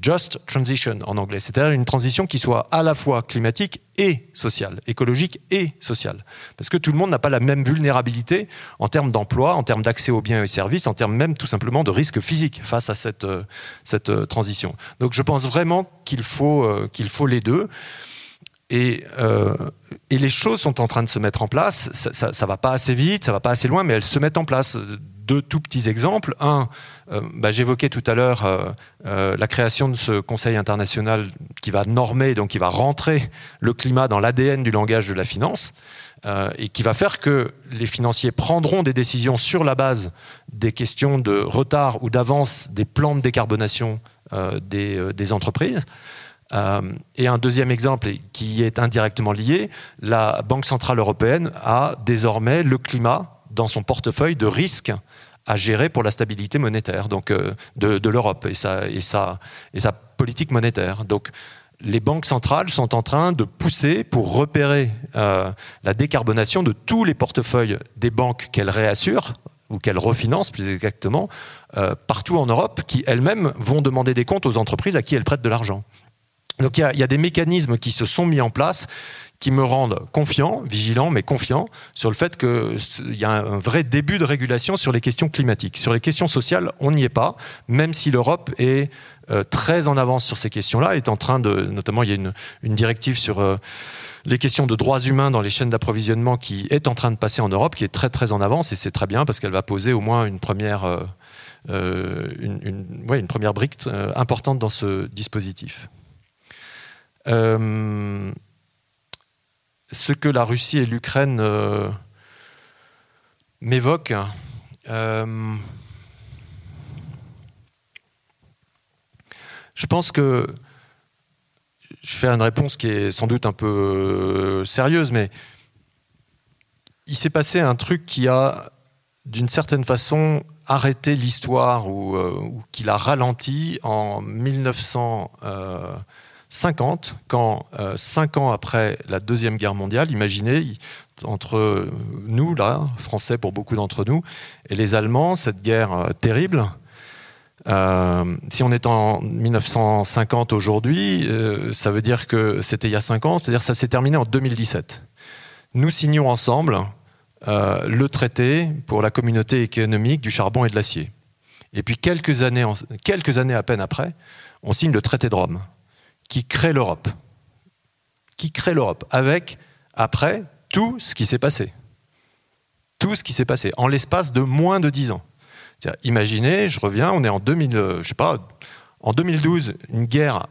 Just transition en anglais, c'est-à-dire une transition qui soit à la fois climatique et sociale, écologique et sociale. Parce que tout le monde n'a pas la même vulnérabilité en termes d'emploi, en termes d'accès aux biens et services, en termes même tout simplement de risques physiques face à cette, euh, cette euh, transition. Donc je pense vraiment qu'il faut, euh, qu'il faut les deux. Et, et, les choses sont en train de se mettre en place. Ça, ne va pas assez vite, ça va pas assez loin, mais elles se mettent en place deux tout petits exemples. Un, euh, bah, j'évoquais tout à l'heure euh, euh, la création de ce Conseil international qui va normer, donc qui va rentrer le climat dans l'ADN du langage de la finance. et qui va faire que les financiers prendront des décisions sur la base des questions de retard ou d'avance des plans de décarbonation des, entreprises. Et un deuxième exemple qui est indirectement lié, la Banque centrale européenne a désormais le climat dans son portefeuille de risques à gérer pour la stabilité monétaire donc, euh, de, l'Europe et sa, politique monétaire. Donc, les banques centrales sont en train de pousser pour repérer euh, la décarbonation de tous les portefeuilles des banques qu'elles réassurent ou qu'elles refinancent plus exactement euh, partout en Europe, qui elles-mêmes vont demander des comptes aux entreprises à qui elles prêtent de l'argent. Donc il y, a des mécanismes qui se sont mis en place qui me rendent confiant, vigilant, mais confiant sur le fait qu'il y a un vrai début de régulation sur les questions climatiques. Sur les questions sociales, on n'y est pas, même si l'Europe est euh, très en avance sur ces questions-là, est en train de, notamment il y a une, directive sur euh, les questions de droits humains dans les chaînes d'approvisionnement qui est en train de passer en Europe, qui est très très en avance, et c'est très bien parce qu'elle va poser au moins une première, euh, une, une, première brique importante dans ce dispositif. Euh, ce que la Russie et l'Ukraine euh, m'évoquent, euh, je pense que je fais une réponse qui est sans doute un peu sérieuse, mais il s'est passé un truc qui a, d'une certaine façon, arrêté l'histoire ou, ou qui l'a ralenti en 1900. 50, quand euh, cinq ans après la Deuxième Guerre mondiale, imaginez, entre nous, là, Français pour beaucoup d'entre nous, et les Allemands, cette guerre euh, terrible, euh, si on est en 1950 aujourd'hui, ça veut dire que c'était il y a cinq ans, c'est-à-dire que ça s'est terminé en 2017. Nous signons ensemble le traité pour la communauté économique du charbon et de l'acier. Et puis quelques années, quelques années à peine après, on signe le traité de Rome qui crée l'Europe. Qui crée l'Europe avec, après, tout ce qui s'est passé. Tout ce qui s'est passé en l'espace de moins de dix ans. Imaginez, je reviens, on est en 2000, euh, je sais pas, en 2012, une guerre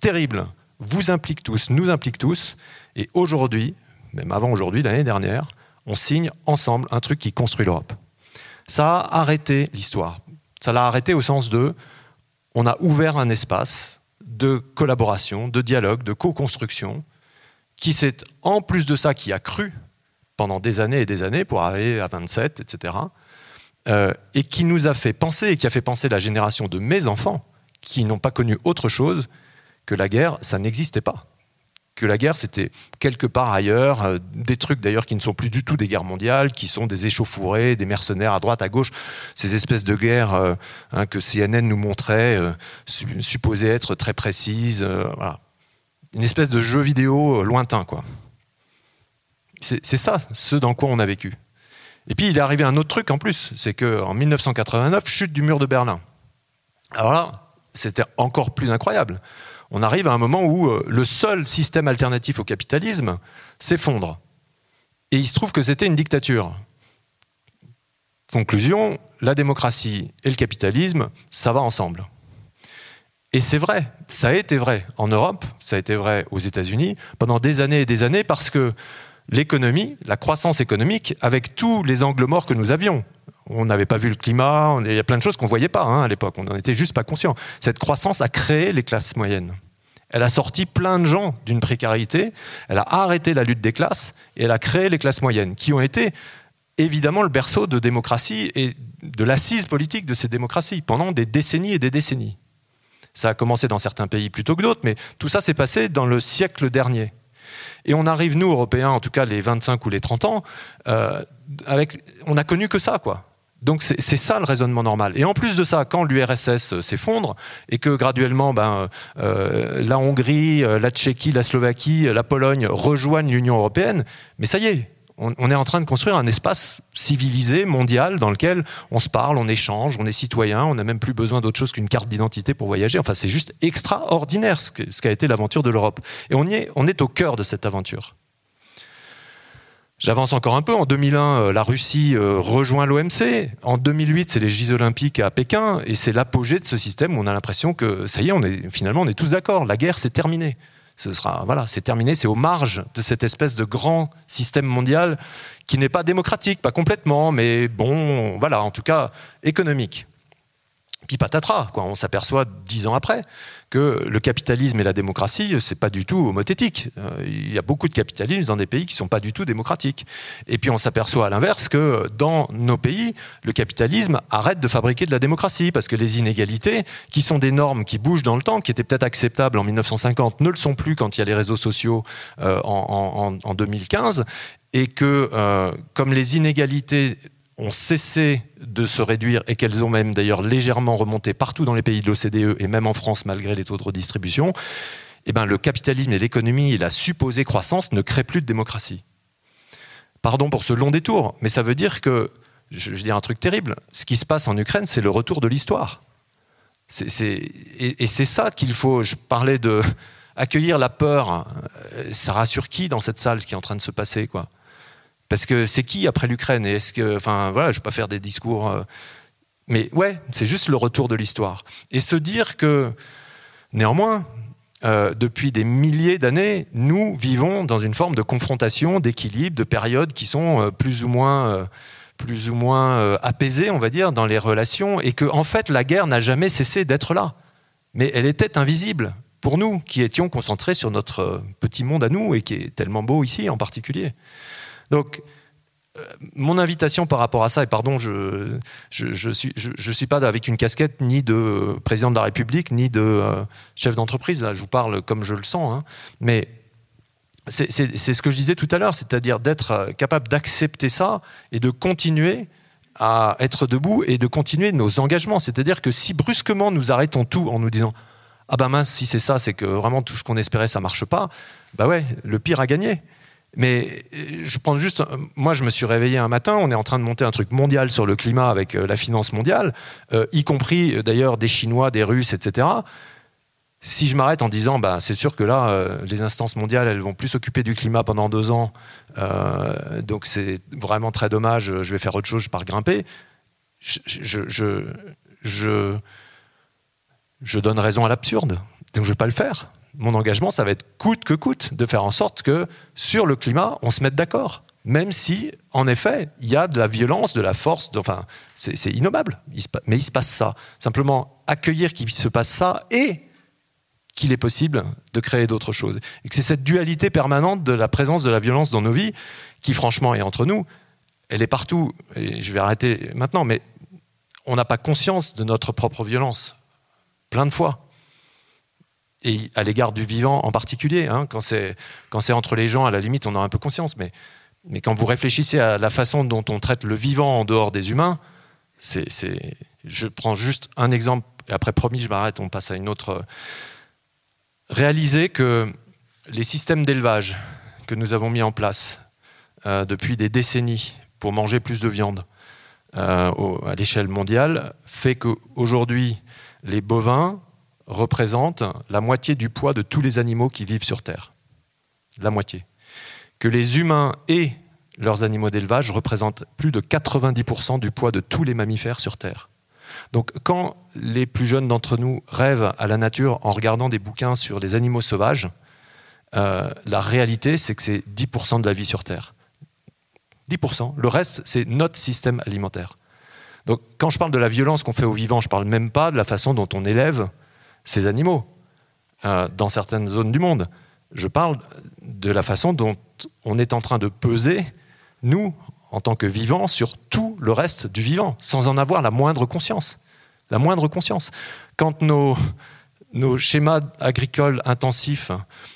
terrible, vous implique tous, nous implique tous, et aujourd'hui, même avant aujourd'hui, l'année dernière, on signe ensemble un truc qui construit l'Europe. Ça a arrêté l'histoire. Ça l'a arrêté au sens de, on a ouvert un espace de collaboration, de dialogue, de co-construction, qui s'est, en plus de ça, qui a cru pendant des années et des années pour arriver à 27, etc., euh, et qui nous a fait penser, et qui a fait penser la génération de mes enfants, qui n'ont pas connu autre chose que la guerre, ça n'existait pas que la guerre, c'était quelque part ailleurs, euh, des trucs d'ailleurs qui ne sont plus du tout des guerres mondiales, qui sont des échauffourées, des mercenaires à droite, à gauche, ces espèces de guerres euh, hein, que CNN nous montrait, euh, supposées être très précises, une espèce de jeu vidéo lointain, quoi. C'est ça, ce dans quoi on a vécu. Et puis il est arrivé un autre truc en plus, c'est qu'en 1989, chute du mur de Berlin. Alors là, c'était encore plus incroyable on arrive à un moment où euh, le seul système alternatif au capitalisme s'effondre. Et il se trouve que c'était une dictature. Conclusion, la démocratie et le capitalisme, ça va ensemble. Et c'est vrai, ça a été vrai en Europe, ça a été vrai aux États-Unis pendant des années et des années parce que l'économie, la croissance économique, avec tous les angles morts que nous avions, on n'avait pas vu le climat, il y a plein de choses qu'on ne voyait pas hein, à l'époque, on n'en était juste pas conscient. Cette croissance a créé les classes moyennes. Elle a sorti plein de gens d'une précarité, elle a arrêté la lutte des classes et elle a créé les classes moyennes, qui ont été évidemment le berceau de démocratie et de l'assise politique de ces démocraties pendant des décennies et des décennies. Ça a commencé dans certains pays plutôt que d'autres, mais tout ça s'est passé dans le siècle dernier. Et on arrive, nous, Européens, en tout cas les 25 ou les 30 ans, euh, avec, on n'a connu que ça, quoi Donc c'est ça le raisonnement normal. Et en plus de ça, quand l'URSS s'effondre et que graduellement ben, euh, la Hongrie, euh, la Tchéquie, la Slovaquie, la Pologne rejoignent l'Union européenne, mais ça y est, on, est en train de construire un espace civilisé, mondial, dans lequel on se parle, on échange, on est citoyen, on n'a même plus besoin d'autre chose qu'une carte d'identité pour voyager. Enfin, c'est juste extraordinaire ce qu'a été l'aventure de l'Europe. Et on est au cœur de cette aventure. J'avance encore un peu. En 2001, euh, la Russie euh, rejoint l'OMC. En 2008, c'est les Jeux Olympiques à Pékin. Et c'est l'apogée de ce système où on a l'impression que ça y est, finalement, on est tous d'accord. La guerre, c'est terminé. Ce sera, voilà, c'est terminé. C'est aux marges de cette espèce de grand système mondial qui n'est pas démocratique, pas complètement, mais bon, voilà, en tout cas économique. Puis patatras, quoi. On s'aperçoit dix ans après que le capitalisme et la démocratie, c'est pas du tout homothétique. Euh, il y a beaucoup de capitalisme dans des pays qui sont pas du tout démocratiques. Et puis on s'aperçoit à l'inverse que dans nos pays, le capitalisme arrête de fabriquer de la démocratie parce que les inégalités, qui sont des normes qui bougent dans le temps, qui étaient peut-être acceptables en 1950, ne le sont plus quand il y a les réseaux sociaux euh, en, 2015 et que euh, comme les inégalités ont cessé de se réduire et qu'elles ont même d'ailleurs légèrement remonté partout dans les pays de l'OCDE et même en France malgré les taux de redistribution, eh ben, le capitalisme et l'économie et la supposée croissance ne créent plus de démocratie. Pardon pour ce long détour, mais ça veut dire que, je veux dire un truc terrible, ce qui se passe en Ukraine, c'est le retour de l'histoire. et, c'est ça qu'il faut. Je parlais de *laughs* accueillir la peur. Euh, ça rassure qui dans cette salle ce qui est en train de se passer, quoi? Parce que c'est qui après l'Ukraine? Est-ce que, enfin, voilà, je vais pas faire des discours, euh, mais ouais, c'est juste le retour de l'histoire. Et se dire que, néanmoins, euh, depuis des milliers d'années, nous vivons dans une forme de confrontation, d'équilibre, de périodes qui sont euh, plus ou moins, plus ou moins apaisées, on va dire, dans les relations, et que en fait, la guerre n'a jamais cessé d'être là. Mais elle était invisible pour nous, qui étions concentrés sur notre petit monde à nous et qui est tellement beau ici en particulier. Donc, euh, mon invitation par rapport à ça, et pardon, je je, suis, je, suis pas avec une casquette ni de président de la République, ni de euh, chef d'entreprise, là je vous parle comme je le sens, hein. mais c'est ce que je disais tout à l'heure, c'est-à-dire d'être euh, capable d'accepter ça et de continuer à être debout et de continuer nos engagements. C'est-à-dire que si brusquement nous arrêtons tout en nous disant ah ben mince, si c'est ça, c'est que vraiment tout ce qu'on espérait ça marche pas, bah ouais, le pire a gagné. Mais euh, je pense juste, euh, moi je me suis réveillé un matin, on est en train de monter un truc mondial sur le climat avec euh, la finance mondiale, y compris d'ailleurs des Chinois, des Russes, etc. Si je m'arrête en disant, bah, c'est sûr que là, les instances mondiales, elles vont plus s'occuper du climat pendant deux ans, donc c'est vraiment très dommage, je vais faire autre chose, je pars grimper, je, je, donne raison à l'absurde, donc je ne vais pas le faire mon engagement, ça va être coûte que coûte de faire en sorte que sur le climat, on se mette d'accord. Même si, en effet, il y a de la violence, de la force, enfin, c'est innommable, mais il se passe ça. Simplement, accueillir qu'il se passe ça et qu'il est possible de créer d'autres choses. Et c'est cette dualité permanente de la présence de la violence dans nos vies qui, franchement, est entre nous. Elle est partout. Et je vais arrêter maintenant, mais on n'a pas conscience de notre propre violence. Plein de fois et à l'égard du vivant en particulier. Hein, quand c'est entre les gens, à la limite, on a un peu conscience. Mais, quand vous réfléchissez à la façon dont on traite le vivant en dehors des humains, je prends juste un exemple, et après, promis, je m'arrête, on passe à une autre. Réalisez que les systèmes d'élevage que nous avons mis en place euh, depuis des décennies pour manger plus de viande euh, à l'échelle mondiale fait qu'aujourd'hui, les bovins représente la moitié du poids de tous les animaux qui vivent sur Terre. La moitié. Que les humains et leurs animaux d'élevage représentent plus de 90% du poids de tous les mammifères sur Terre. Donc quand les plus jeunes d'entre nous rêvent à la nature en regardant des bouquins sur les animaux sauvages, euh, la réalité c'est que c'est 10% de la vie sur Terre. 10%. Le reste, c'est notre système alimentaire. Donc quand je parle de la violence qu'on fait aux vivants, je ne parle même pas de la façon dont on élève ces animaux euh, dans certaines zones du monde. Je parle de la façon dont on est en train de peser, nous, en tant que vivants, sur tout le reste du vivant, sans en avoir la moindre conscience. La moindre conscience. Quand nos, schémas agricoles intensifs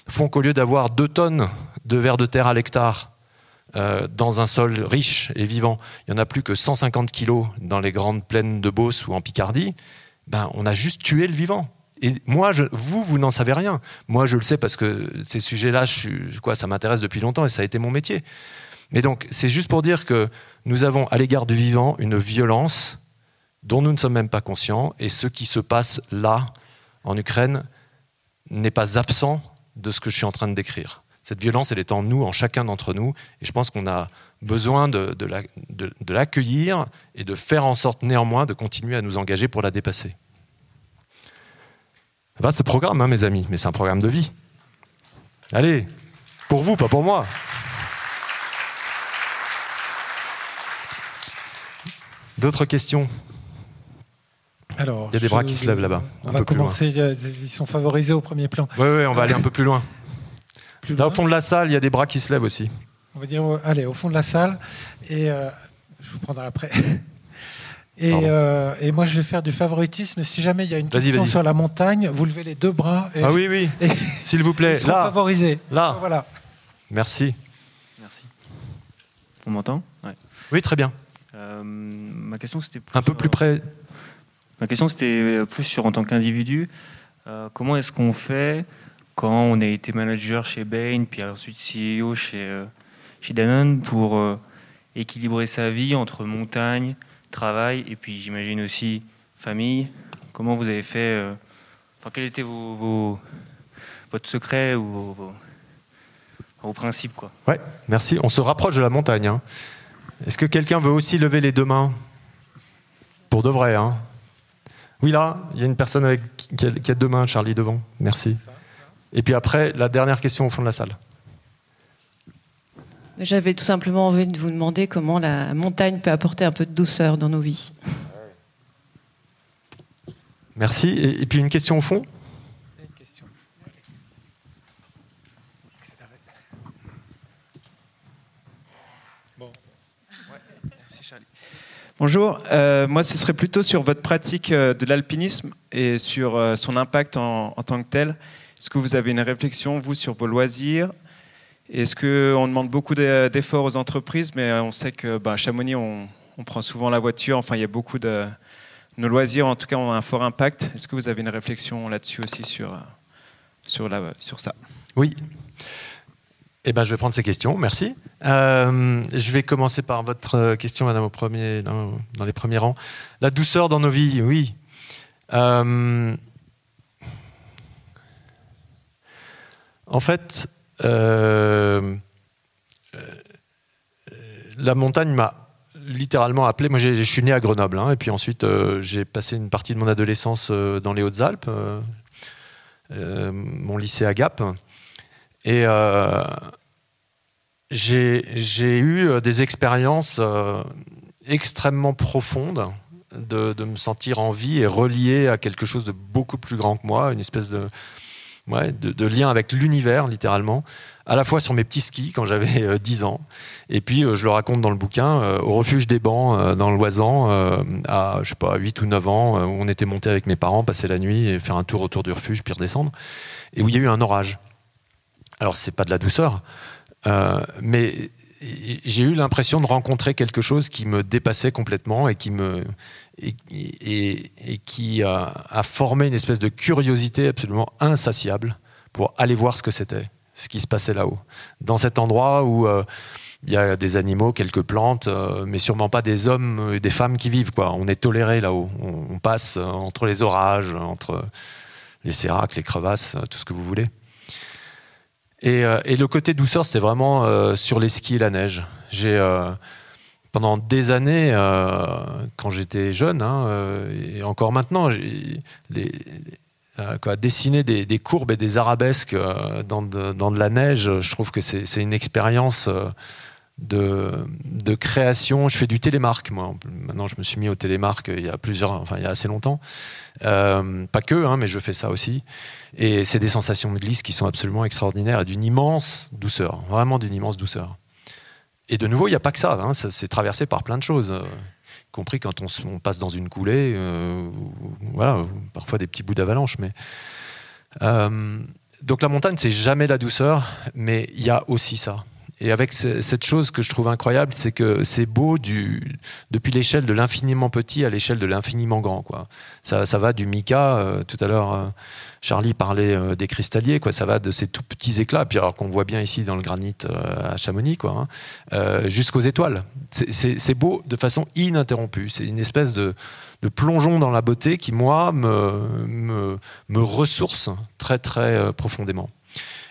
font qu'au lieu d'avoir deux tonnes de vers de terre à l'hectare, euh, dans un sol riche et vivant, il n'y en a plus que 150 kilos dans les grandes plaines de Beauce ou en Picardie, ben, on a juste tué le vivant. Et moi, vous, vous n'en savez rien. Moi, je le sais parce que ces sujets-là, ça m'intéresse depuis longtemps et ça a été mon métier. Mais donc, c'est juste pour dire que nous avons à l'égard du vivant une violence dont nous ne sommes même pas conscients. Et ce qui se passe là, en Ukraine, n'est pas absent de ce que je suis en train de décrire. Cette violence, elle est en nous, en chacun d'entre nous. Et je pense qu'on a besoin de, de l'accueillir et de faire en sorte néanmoins de continuer à nous engager pour la dépasser. Va ce programme, hein, mes amis, mais c'est un programme de vie. Allez, pour vous, pas pour moi. D'autres questions? Alors, il y a des bras qui se lèvent là-bas. On va commencer. Ils sont favorisés au premier plan. Oui, oui, on va aller un peu plus loin. là, au fond de la salle, il y a des bras qui se lèvent aussi. On va dire, allez, au fond de la salle. Et euh, je vous prendrai après. *laughs* Et, euh, et, moi, je vais faire du favoritisme. Si jamais il y a une question sur la montagne, vous levez les deux bras. ah oui, oui. *laughs* S'il vous plaît. Là. favorisés. Là. Voilà. Merci. Merci. On m'entend? Oui, très bien. Euh, ma question, c'était un peu plus près. Ma question, c'était plus sur en tant qu'individu. Euh, comment est-ce qu'on fait quand on a été manager chez Bain, puis ensuite CEO chez, euh, chez Danone, pour euh, équilibrer sa vie entre montagne, travail, et puis j'imagine aussi famille Comment vous avez fait Enfin, quel était vos, votre secret ou vos, vos, principes quoi? Ouais, merci. On se rapproche de la montagne. Hein. Est-ce que quelqu'un veut aussi lever les deux mains? Pour de vrai, hein oui, là, il y a une personne avec, qui, a, deux mains, Charlie, devant. Merci. Et puis après, la dernière question au fond de la salle. J'avais tout simplement envie de vous demander comment la montagne peut apporter un peu de douceur dans nos vies. Merci. Et, puis une question au fond? Bonjour, euh, moi ce serait plutôt sur votre pratique euh, de l'alpinisme et sur euh, son impact en, tant que tel. Est-ce que vous avez une réflexion, vous, sur vos loisirs Est-ce qu'on demande beaucoup d'efforts aux entreprises, mais on sait que bah, Chamonix, on, prend souvent la voiture, enfin il y a beaucoup de... Nos loisirs, en tout cas, ont un fort impact. Est-ce que vous avez une réflexion là-dessus aussi sur, sur, la, sur ça? Oui. Eh ben, je vais prendre ces questions, merci. Euh, je vais commencer par votre question, madame, au premier, dans, les premiers rangs. La douceur dans nos vies, oui. Euh, en fait, euh, la montagne m'a littéralement appelé. Moi, je suis né à Grenoble, hein, et puis ensuite, j'ai passé une partie de mon adolescence dans les Hautes-Alpes, mon lycée à Gap. Et euh, j'ai eu euh, des expériences euh, extrêmement profondes de, me sentir en vie et relié à quelque chose de beaucoup plus grand que moi, une espèce de, de, lien avec l'univers, littéralement, à la fois sur mes petits skis quand j'avais 10 ans, et puis je le raconte dans le bouquin, au refuge des bancs dans l'Oisan, à je sais pas, 8 ou 9 ans, où on était monté avec mes parents, passer la nuit et faire un tour autour du refuge, puis redescendre, et où il y a eu un orage. Alors, c'est pas de la douceur, euh, mais j'ai eu l'impression de rencontrer quelque chose qui me dépassait complètement et qui me et, qui a, formé une espèce de curiosité absolument insatiable pour aller voir ce que c'était, ce qui se passait là-haut, dans cet endroit où euh, il y a des animaux, quelques plantes, euh, mais sûrement pas des hommes et des femmes qui vivent. On est toléré là-haut. On, passe entre les orages, entre les séracs, les crevasses, tout ce que vous voulez. Euh, et, le côté douceur, c'est vraiment euh, sur les skis et la neige. J'ai euh, pendant des années, quand j'étais jeune, hein, et encore maintenant, j'ai dessiné des, courbes et des arabesques dans de, la neige. Je trouve que c'est une expérience de, de, création. Je fais du télémarque, moi. Maintenant, je me suis mis au télémarque il y a plusieurs, enfin, il y a assez longtemps. pas que, hein, mais je fais ça aussi. Et c'est des sensations de glisse qui sont absolument extraordinaires et d'une immense douceur, vraiment d'une immense douceur. Et de nouveau, il n'y a pas que ça, hein, ça c'est traversé par plein de choses, euh, y compris quand on, passe dans une coulée, euh, voilà, parfois des petits bouts d'avalanche. Mais euh, donc la montagne, c'est jamais la douceur, mais il y a aussi ça. Et avec cette chose que je trouve incroyable, c'est que c'est beau du, depuis l'échelle de l'infiniment petit à l'échelle de l'infiniment grand. Quoi. Ça, ça va du mica, euh, tout à l'heure euh, Charlie parlait euh, des cristalliers, ça va de ces tout petits éclats, puis alors qu'on voit bien ici dans le granit à Chamonix, hein, jusqu'aux étoiles. C'est beau de façon ininterrompue. C'est une espèce de, de, plongeon dans la beauté qui, moi, me, me, me ressource très très profondément.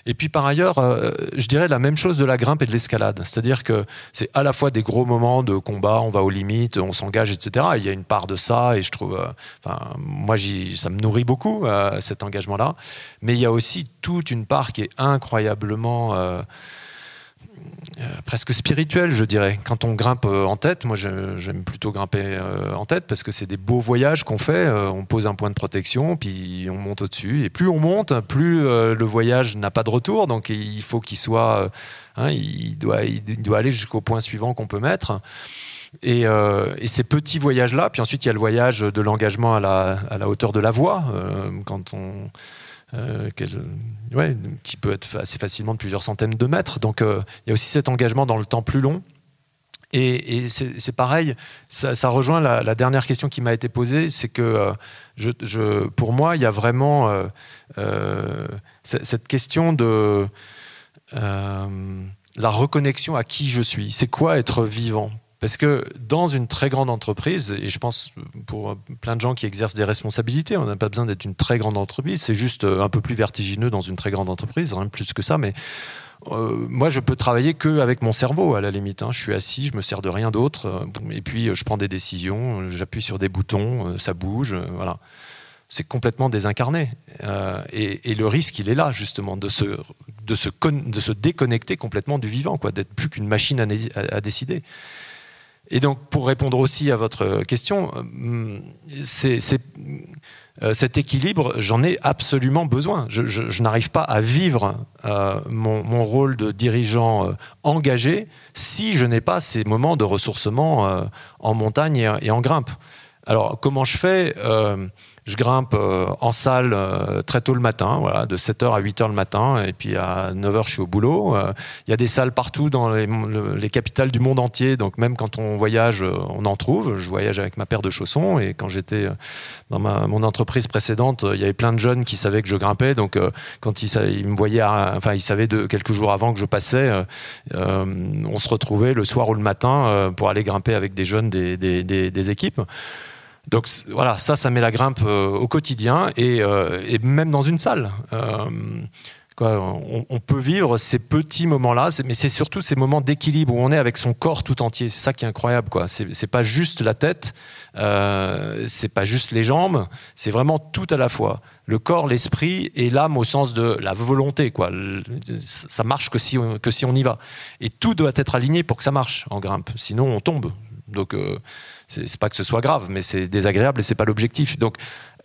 Et puis par ailleurs, euh, je dirais la même chose de la grimpe et de l'escalade. C'est-à-dire que c'est à la fois des gros moments de combat, on va aux limites, on s'engage, etc. il y a une part de ça, et je trouve, euh, enfin, moi, ça me nourrit beaucoup, euh, cet engagement-là. Mais il y a aussi toute une part qui est incroyablement presque spirituel, je dirais. Quand on grimpe euh, en tête, moi j'aime plutôt grimper euh, en tête parce que c'est des beaux voyages qu'on fait. on pose un point de protection, puis on monte au-dessus. Et plus on monte, plus le voyage n'a pas de retour. Donc il faut qu'il soit, hein, il, doit, aller jusqu'au point suivant qu'on peut mettre. Et, ces petits voyages-là, puis ensuite il y a le voyage de l'engagement à la, à la, hauteur de la voie, quand on euh, qui peut être assez facilement de plusieurs centaines de mètres. Donc euh, il y a aussi cet engagement dans le temps plus long. Et, c'est pareil, ça, rejoint la, dernière question qui m'a été posée, c'est que euh, pour moi, il y a vraiment cette question de la reconnexion à qui je suis. C'est quoi être vivant? Parce que dans une très grande entreprise, et je pense pour plein de gens qui exercent des responsabilités, on n'a pas besoin d'être une très grande entreprise, c'est juste euh, un peu plus vertigineux dans une très grande entreprise, rien de plus que ça, mais euh, moi, je peux travailler que avec mon cerveau à la limite. Hein. Je suis assis, je me sers de rien d'autre, euh, et puis je prends des décisions, j'appuie sur des boutons, ça bouge, voilà. C'est complètement désincarné. Et, le risque, il est là justement de se, de se, de se déconnecter complètement du vivant, d'être plus qu'une machine à, à, décider. Et donc, pour répondre aussi à votre question, euh, euh, cet équilibre, j'en ai absolument besoin. Je, n'arrive pas à vivre euh, mon, rôle de dirigeant engagé si je n'ai pas ces moments de ressourcement en montagne et, en grimpe. Alors, comment je fais je grimpe euh, en salle euh, très tôt le matin, voilà, de 7h à 8h le matin, et puis à 9h je suis au boulot. Euh, il y a des salles partout dans les, les, capitales du monde entier, donc même quand on voyage, on en trouve. Je voyage avec ma paire de chaussons, et quand j'étais dans ma, mon entreprise précédente, il y avait plein de jeunes qui savaient que je grimpais, donc quand ils, ils, me voyaient, enfin ils savaient de quelques jours avant que je passais, on se retrouvait le soir ou le matin pour aller grimper avec des jeunes des, des, des équipes. Donc voilà, ça, ça met la grimpe euh, au quotidien et, euh, et, même dans une salle. Euh, on, peut vivre ces petits moments-là, mais c'est surtout ces moments d'équilibre où on est avec son corps tout entier. C'est ça qui est incroyable. Quoi. C'est, pas juste la tête, c'est pas juste les jambes, c'est vraiment tout à la fois. Le corps, l'esprit et l'âme au sens de la volonté. Quoi. Ça marche que si, on, que si on y va. Et tout doit être aligné pour que ça marche en grimpe. Sinon, on tombe. Donc, euh, c'est pas que ce soit grave, mais c'est désagréable et c'est pas l'objectif. Donc,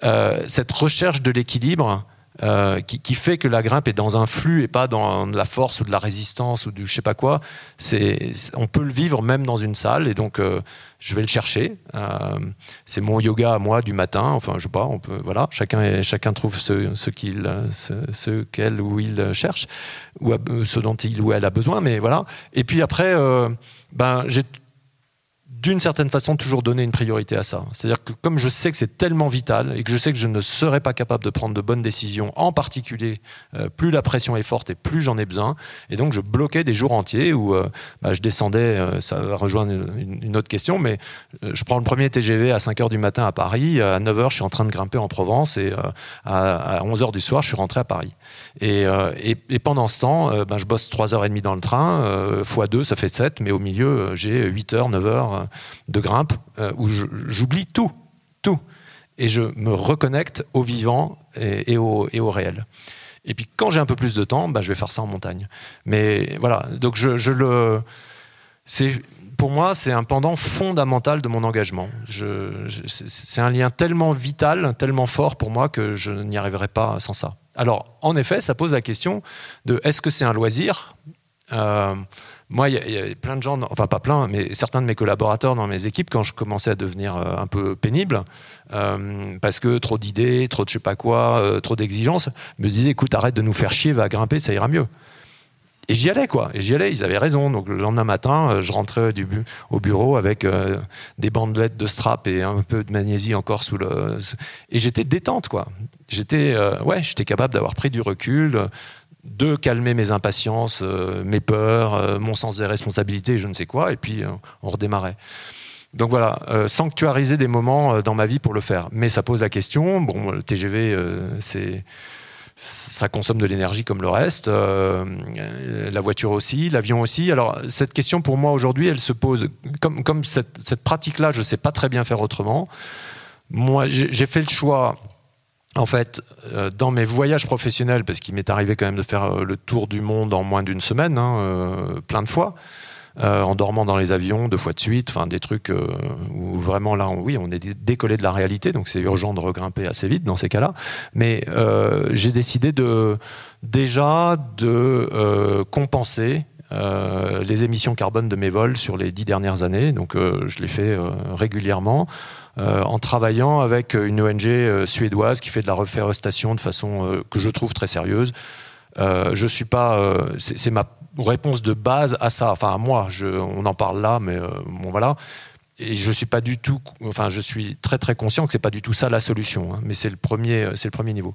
euh, cette recherche de l'équilibre euh, qui, fait que la grimpe est dans un flux et pas dans la force ou de la résistance ou du je sais pas quoi, c'est on peut le vivre même dans une salle et donc euh, je vais le chercher. C'est mon yoga à moi du matin. Enfin, je sais pas. On peut voilà. Chacun chacun trouve ce, ce qu'il ce qu'elle ou il cherche ou ce dont il ou elle a besoin. Mais voilà. Et puis après, ben j'ai d'une certaine façon toujours donner une priorité à ça. C'est-à-dire que comme je sais que c'est tellement vital et que je sais que je ne serai pas capable de prendre de bonnes décisions, en particulier euh, plus la pression est forte et plus j'en ai besoin, et donc je bloquais des jours entiers où euh, bah, je descendais, euh, ça va rejoindre une, autre question, mais je prends le premier TGV à 5h du matin à Paris, à 9h je suis en train de grimper en Provence et à, 11h du soir je suis rentré à Paris. Et, et, pendant ce temps, ben, je bosse 3h30 dans le train, fois 2 ça fait 7, mais au milieu j'ai 8h, 9h de grimpe euh, où j'oublie tout, tout. Et je me reconnecte au vivant et, au, et au, réel. Et puis quand j'ai un peu plus de temps, bah, je vais faire ça en montagne. Mais voilà, donc je, le. C'est pour moi, c'est un pendant fondamental de mon engagement. c'est un lien tellement vital, tellement fort pour moi que je n'y arriverai pas sans ça. Alors, en effet, ça pose la question de est-ce que c'est un loisir? Euh, moi, il y, a plein de gens, enfin pas plein, mais certains de mes collaborateurs dans mes équipes, quand je commençais à devenir euh, un peu pénible, euh, parce que trop d'idées, trop de je sais pas quoi, euh, trop d'exigences, me disaient écoute, arrête de nous faire chier, va grimper, ça ira mieux. et j'y allais, quoi. Et j'y allais, ils avaient raison. Donc le lendemain matin, je rentrais au bureau avec des bandelettes de strap et un peu de magnésie encore sous le. Et j'étais détente, quoi. J'étais, ouais, j'étais capable d'avoir pris du recul, de calmer mes impatiences, mes peurs, mon sens des responsabilités, je ne sais quoi, et puis on redémarrait. Donc voilà, sanctuariser des moments dans ma vie pour le faire. Mais ça pose la question. Bon, le TGV, c'est ça consomme de l'énergie comme le reste, euh, la voiture aussi, l'avion aussi. Alors cette question pour moi aujourd'hui, elle se pose comme, cette pratique-là, je ne sais pas très bien faire autrement. Moi, j'ai fait le choix, en fait, euh, dans mes voyages professionnels, parce qu'il m'est arrivé quand même de faire euh, le tour du monde en moins d'une semaine, hein, plein de fois. Euh, en dormant dans les avions deux fois de suite, enfin des trucs euh, où vraiment là, oui, on est décollé de la réalité, donc c'est urgent de regrimper assez vite dans ces cas-là. Mais euh, j'ai décidé de déjà de compenser les émissions carbone de mes vols sur les dix dernières années. Donc je l'ai fait régulièrement. En travaillant avec une ONG suédoise qui fait de la reforestation de façon que je trouve très sérieuse. je suis pas, c'est ma réponse de base à ça. Enfin, à moi, on en parle là, mais euh, bon, voilà. Et je suis pas du tout, enfin, je suis très très conscient que c'est pas du tout ça la solution, hein, mais c'est le premier, c'est le premier niveau.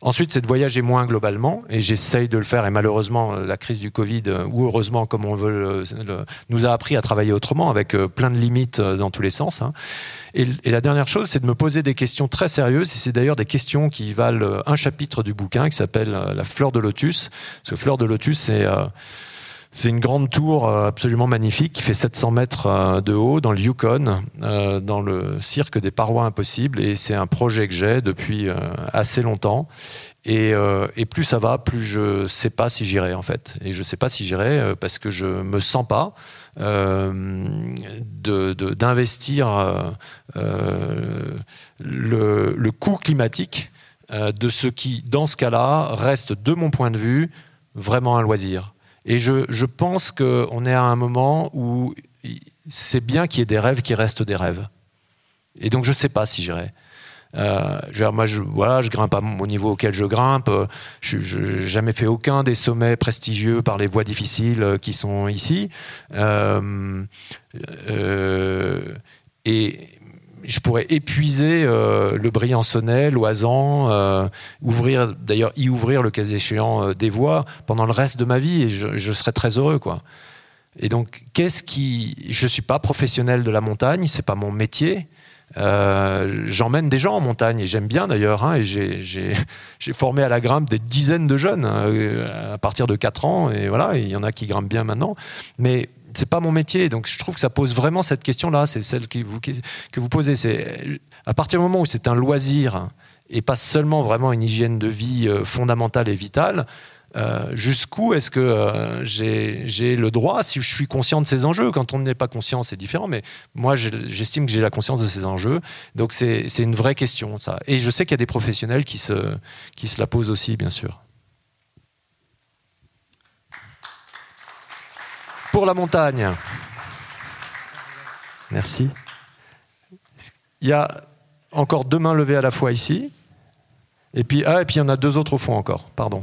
Ensuite, c'est de voyager moins globalement, et j'essaye de le faire. Et malheureusement, la crise du Covid, euh, ou heureusement, comme on veut, nous a appris à travailler autrement, avec euh, plein de limites dans tous les sens. Hein. Et, la dernière chose, c'est de me poser des questions très sérieuses. Et c'est d'ailleurs des questions qui valent un chapitre du bouquin qui s'appelle La fleur de lotus. Parce que fleur de lotus, c'est c'est une grande tour euh, absolument magnifique qui fait 700 mètres euh, de haut dans le Yukon, euh, dans le cirque des parois impossibles. Et c'est un projet que j'ai depuis assez longtemps. Et, plus ça va, plus je sais pas si j'irai en fait. Et je sais pas si j'irai parce que je me sens pas d'investir le coût climatique de ce qui, dans ce cas-là, reste de mon point de vue vraiment un loisir. Et je, je pense qu'on est à un moment où c'est bien qu'il y ait des rêves qui restent des rêves. Et donc je ne sais pas si j'irai. Euh, moi, je, voilà, je grimpe à au niveau auquel je grimpe. Je n'ai jamais fait aucun des sommets prestigieux par les voies difficiles euh, qui sont ici. Euh, euh, et je pourrais épuiser euh, le Briançonnais, l'Oisan, euh, ouvrir, d'ailleurs y ouvrir le cas échéant euh, des voies pendant le reste de ma vie et je, serais très heureux, quoi. Et donc, qu'est-ce qui, je suis pas professionnel de la montagne, c'est pas mon métier. J'emmène des gens en montagne et j'aime bien d'ailleurs. Hein, et j'ai formé à la grimpe des dizaines de jeunes à partir de 4 ans et voilà, il y en a qui grimpent bien maintenant. Mais c'est pas mon métier. Donc je trouve que ça pose vraiment cette question-là. C'est celle que vous, que vous posez. C'est à partir du moment où c'est un loisir et pas seulement vraiment une hygiène de vie euh, fondamentale et vitale. Euh, jusqu'où est-ce que euh, j'ai le droit, si je suis conscient de ces enjeux? Quand on n'est pas conscient, c'est différent, mais moi, j'estime que j'ai la conscience de ces enjeux. Donc, c'est une vraie question, ça. Et je sais qu'il y a des professionnels qui se, qui se la posent aussi, bien sûr. La montagne. Merci. Il y a encore deux mains levées à la fois ici. Et puis, ah, et puis il y en a deux autres au fond encore. Pardon.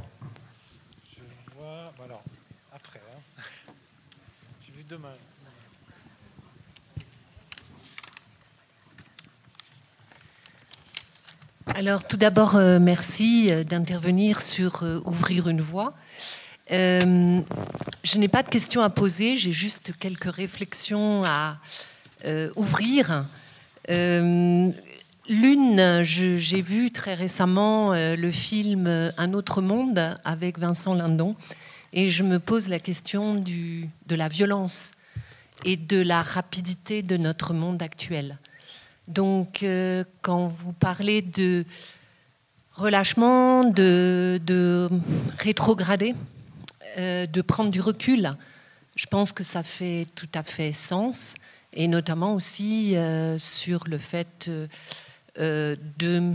Je vois, voilà, après. Alors, tout d'abord, euh, merci euh, d'intervenir sur euh, Ouvrir une voie. Euh, je n'ai pas de questions à poser, j'ai juste quelques réflexions à euh, ouvrir. Euh, l'une, j'ai vu très récemment le film Un autre monde avec Vincent Lindon, et je me pose la question de la violence et de la rapidité de notre monde actuel. Donc, quand vous parlez de relâchement, de, de rétrogradé, euh, de prendre du recul. Je pense que ça fait tout à fait sens, et notamment aussi euh, sur le fait euh, de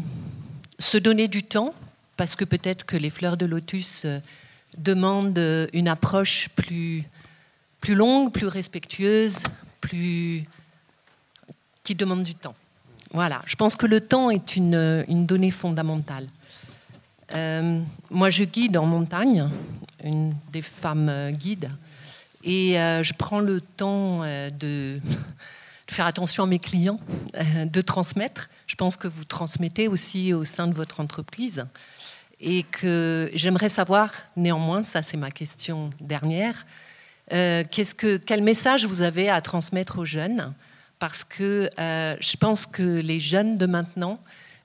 se donner du temps, parce que peut-être que les fleurs de lotus demandent une approche plus, plus longue, plus respectueuse, plus qui demande du temps. Voilà, je pense que le temps est une, une donnée fondamentale. Euh, moi, je guide en montagne, une des femmes euh, guides, et euh, je prends le temps de, faire attention à mes clients, de transmettre. Je pense que vous transmettez aussi au sein de votre entreprise. Et que j'aimerais savoir, néanmoins, ça c'est ma question dernière, quel message vous avez à transmettre aux jeunes? Parce que je pense que les jeunes de maintenant,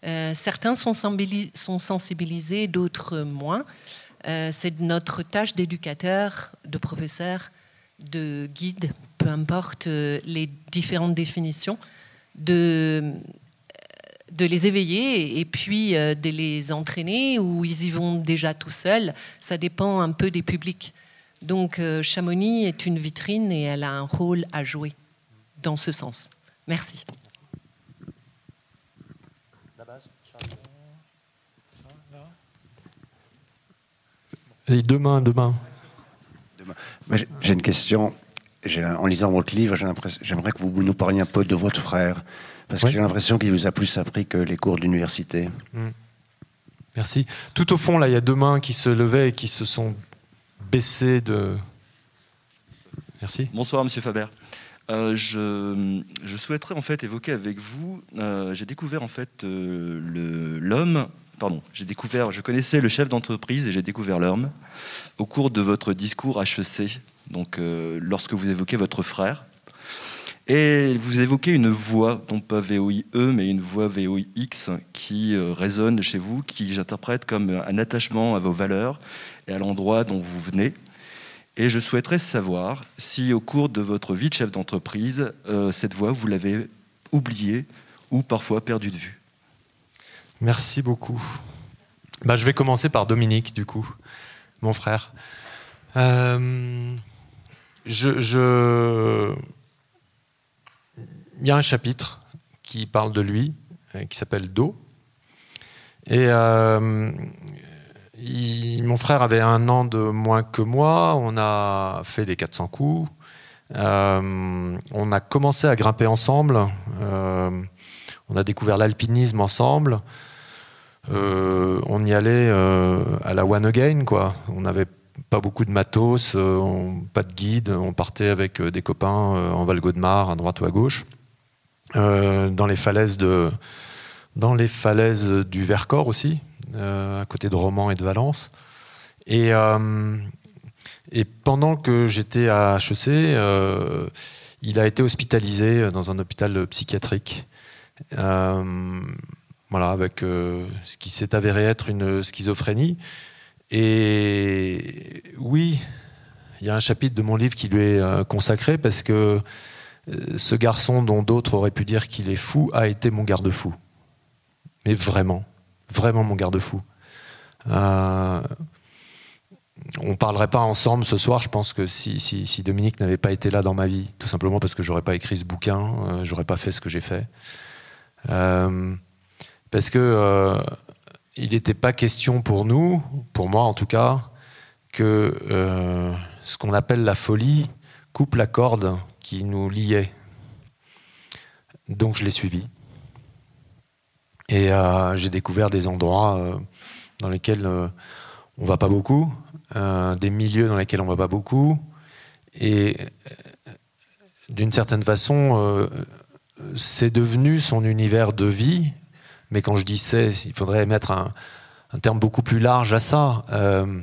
euh, certains sont, sensibilisés, d'autres moins. Euh, c'est notre tâche d'éducateur, de professeur, de guide, peu importe euh, les différentes définitions, de, de les éveiller et puis de les entraîner ou ils y vont déjà tout seuls. Ça dépend un peu des publics. Donc Chamonix est une vitrine et elle a un rôle à jouer dans ce sens. Merci. Demain, demain. J'ai une question. En lisant votre livre, j'aimerais que vous nous parliez un peu de votre frère. Parce que j'ai l'impression qu'il vous a plus appris que les cours d'université. Hmm. Merci. Tout au fond, là, il y a deux mains qui se levaient et qui se sont baissées de. Merci. Bonsoir, Monsieur Faber. Euh, je, souhaiterais en fait évoquer avec vous. Euh, j'ai découvert en fait euh, l'homme pardon, j'ai découvert, je connaissais le chef d'entreprise et j'ai découvert l'homme au cours de votre discours HEC, donc euh, lorsque vous évoquez votre frère. Et vous évoquez une voix, non pas VOIE, mais une voix VOIX qui euh, résonne chez vous, qui j'interprète comme un attachement à vos valeurs et à l'endroit dont vous venez. Et je souhaiterais savoir si au cours de votre vie de chef d'entreprise, euh, cette voix, vous l'avez oubliée ou parfois perdue de vue. Merci beaucoup. Bah, je vais commencer par Dominique, du coup, mon frère. Euh, Il y a un chapitre qui parle de lui, euh, qui s'appelle Do. Et euh, mon frère avait un an de moins que moi. On a fait les 400 coups. on a commencé à grimper ensemble. on a découvert l'alpinisme ensemble. Euh, on y allait euh, à la one again, quoi. On n'avait pas beaucoup de matos, euh, pas de guide. On partait avec des copains en Val de Mar, à droite ou à gauche, dans les falaises du Vercors aussi, à côté de Romans et de Valence. Et, et pendant que j'étais à HEC, il a été hospitalisé dans un hôpital psychiatrique voilà, avec euh, ce qui s'est avéré être une schizophrénie. Et oui, il y a un chapitre de mon livre qui lui est euh, consacré parce que euh, ce garçon dont d'autres auraient pu dire qu'il est fou a été mon garde-fou. Mais vraiment, vraiment mon garde-fou. on ne parlerait pas ensemble ce soir, je pense que si, Dominique n'avait pas été là dans ma vie, tout simplement parce que j'aurais pas écrit ce bouquin, j'aurais pas fait ce que j'ai fait parce que euh, il n'était pas question pour nous, pour moi en tout cas, que euh, ce qu'on appelle la folie coupe la corde qui nous liait. Donc je l'ai suivi. Et euh, j'ai découvert des endroits dans lesquels on va pas beaucoup, des milieux dans lesquels on va pas beaucoup. Et d'une certaine façon, c'est devenu son univers de vie mais quand je dis c'est, il faudrait mettre un, terme beaucoup plus large à ça. Euh,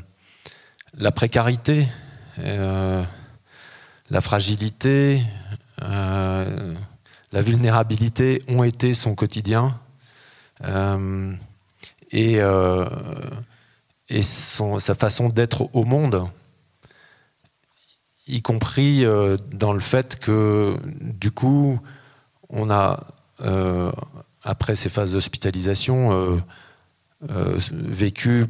la précarité, euh, la fragilité, euh, la vulnérabilité ont été son quotidien. et, et sa façon d'être au monde, y compris dans le fait que, du coup, on a après ces phases d'hospitalisation, euh, euh, vécu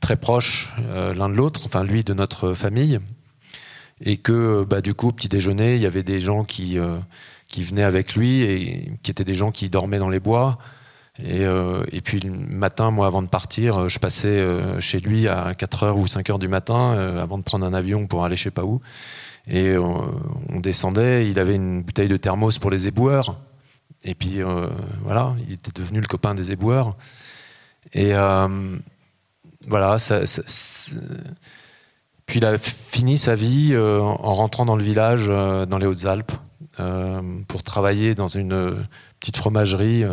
très proches euh, l'un de l'autre, enfin lui de notre famille, et que bah, du coup, petit déjeuner, il y avait des gens qui, qui venaient avec lui et qui étaient des gens qui dormaient dans les bois. Et, et, puis le matin, moi, avant de partir, je passais chez lui à 4h ou 5h du matin, avant de prendre un avion pour aller je sais pas où. Et on descendait, il avait une bouteille de thermos pour les éboueurs. Et puis euh, voilà, il était devenu le copain des éboueurs. Et, euh, voilà, puis il a fini sa vie euh, en rentrant dans le village, dans les Hautes-Alpes, pour travailler dans une petite fromagerie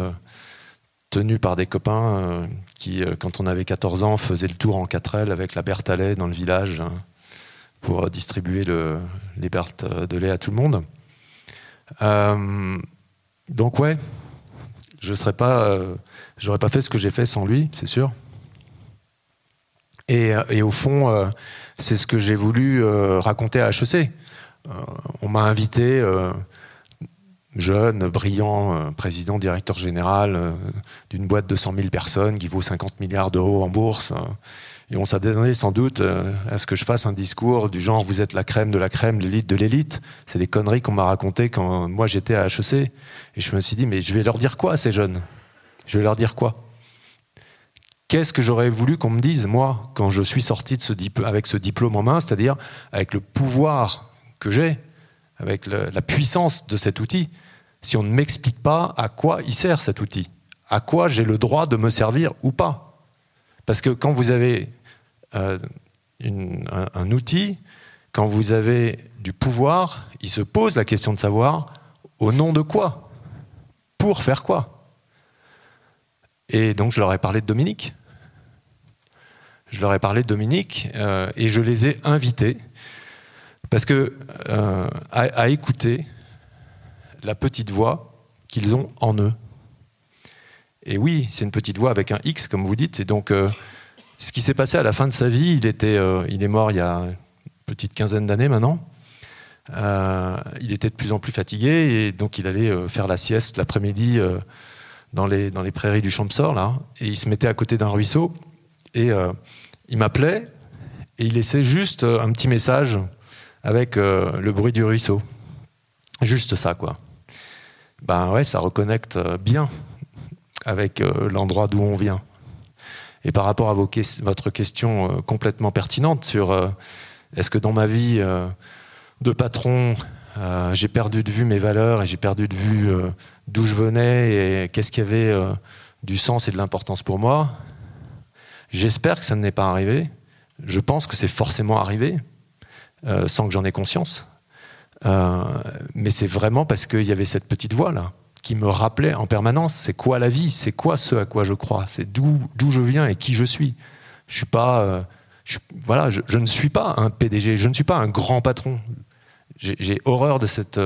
tenue par des copains qui, quand on avait 14 ans, faisaient le tour en 4L avec la Berthalet dans le village hein, pour distribuer le, les bertes de lait à tout le monde. Donc ouais, je serais pas, j'aurais pas fait ce que j'ai fait sans lui, c'est sûr. Et, et, au fond, c'est ce que j'ai voulu euh, raconter à HEC. Euh, on m'a invité, euh, jeune, brillant, président, directeur général d'une boîte de 100 000 personnes qui vaut 50 milliards d'euros en bourse. Et on donné sans doute à ce que je fasse un discours du genre vous êtes la crème de la crème, l'élite de l'élite. C'est des conneries qu'on m'a racontées quand moi j'étais à HEC. Et je me suis dit mais je vais leur dire quoi ces jeunes? Je vais leur dire quoi? Qu'est-ce que j'aurais voulu qu'on me dise, moi, quand je suis sorti de ce avec ce diplôme en main, c'est-à-dire avec le pouvoir que j'ai, avec la puissance de cet outil, si on ne m'explique pas à quoi il sert cet outil, à quoi j'ai le droit de me servir ou pas? Parce que quand vous avez euh, un, outil, quand vous avez du pouvoir, il se pose la question de savoir au nom de quoi Pour faire quoi Et donc je leur ai parlé de Dominique je leur ai parlé de Dominique euh, et je les ai invités parce que euh, à, écouter la petite voix qu'ils ont en eux. Et oui, c'est une petite voix avec un X, comme vous dites. Et donc, ce qui s'est passé à la fin de sa vie, il, était, il est mort il y a une petite quinzaine d'années maintenant. il était de plus en plus fatigué et donc il allait faire la sieste l'après-midi dans, les, dans les prairies du Champsor, là. Et il se mettait à côté d'un ruisseau et euh, il m'appelait et il laissait juste euh, un petit message avec euh, le bruit du ruisseau. Juste ça, quoi. Ben ouais, ça reconnecte bien avec l'endroit d'où on vient. Et par rapport à votre question complètement pertinente sur est-ce que dans ma vie de patron, j'ai perdu de vue mes valeurs et j'ai perdu de vue d'où je venais et qu'est-ce qui avait du sens et de l'importance pour moi, J'espère que ça ne n'est pas arrivé. Je pense que c'est forcément arrivé, euh, sans que j'en ai conscience. Euh, mais c'est vraiment parce qu'il y avait cette petite voix là qui me rappelait en permanence c'est quoi la vie, c'est quoi ce à quoi je crois, c'est d'où je viens et qui je suis. Je suis pas, euh, voilà, je, ne suis pas un PDG, je ne suis pas un grand patron. J'ai horreur de cette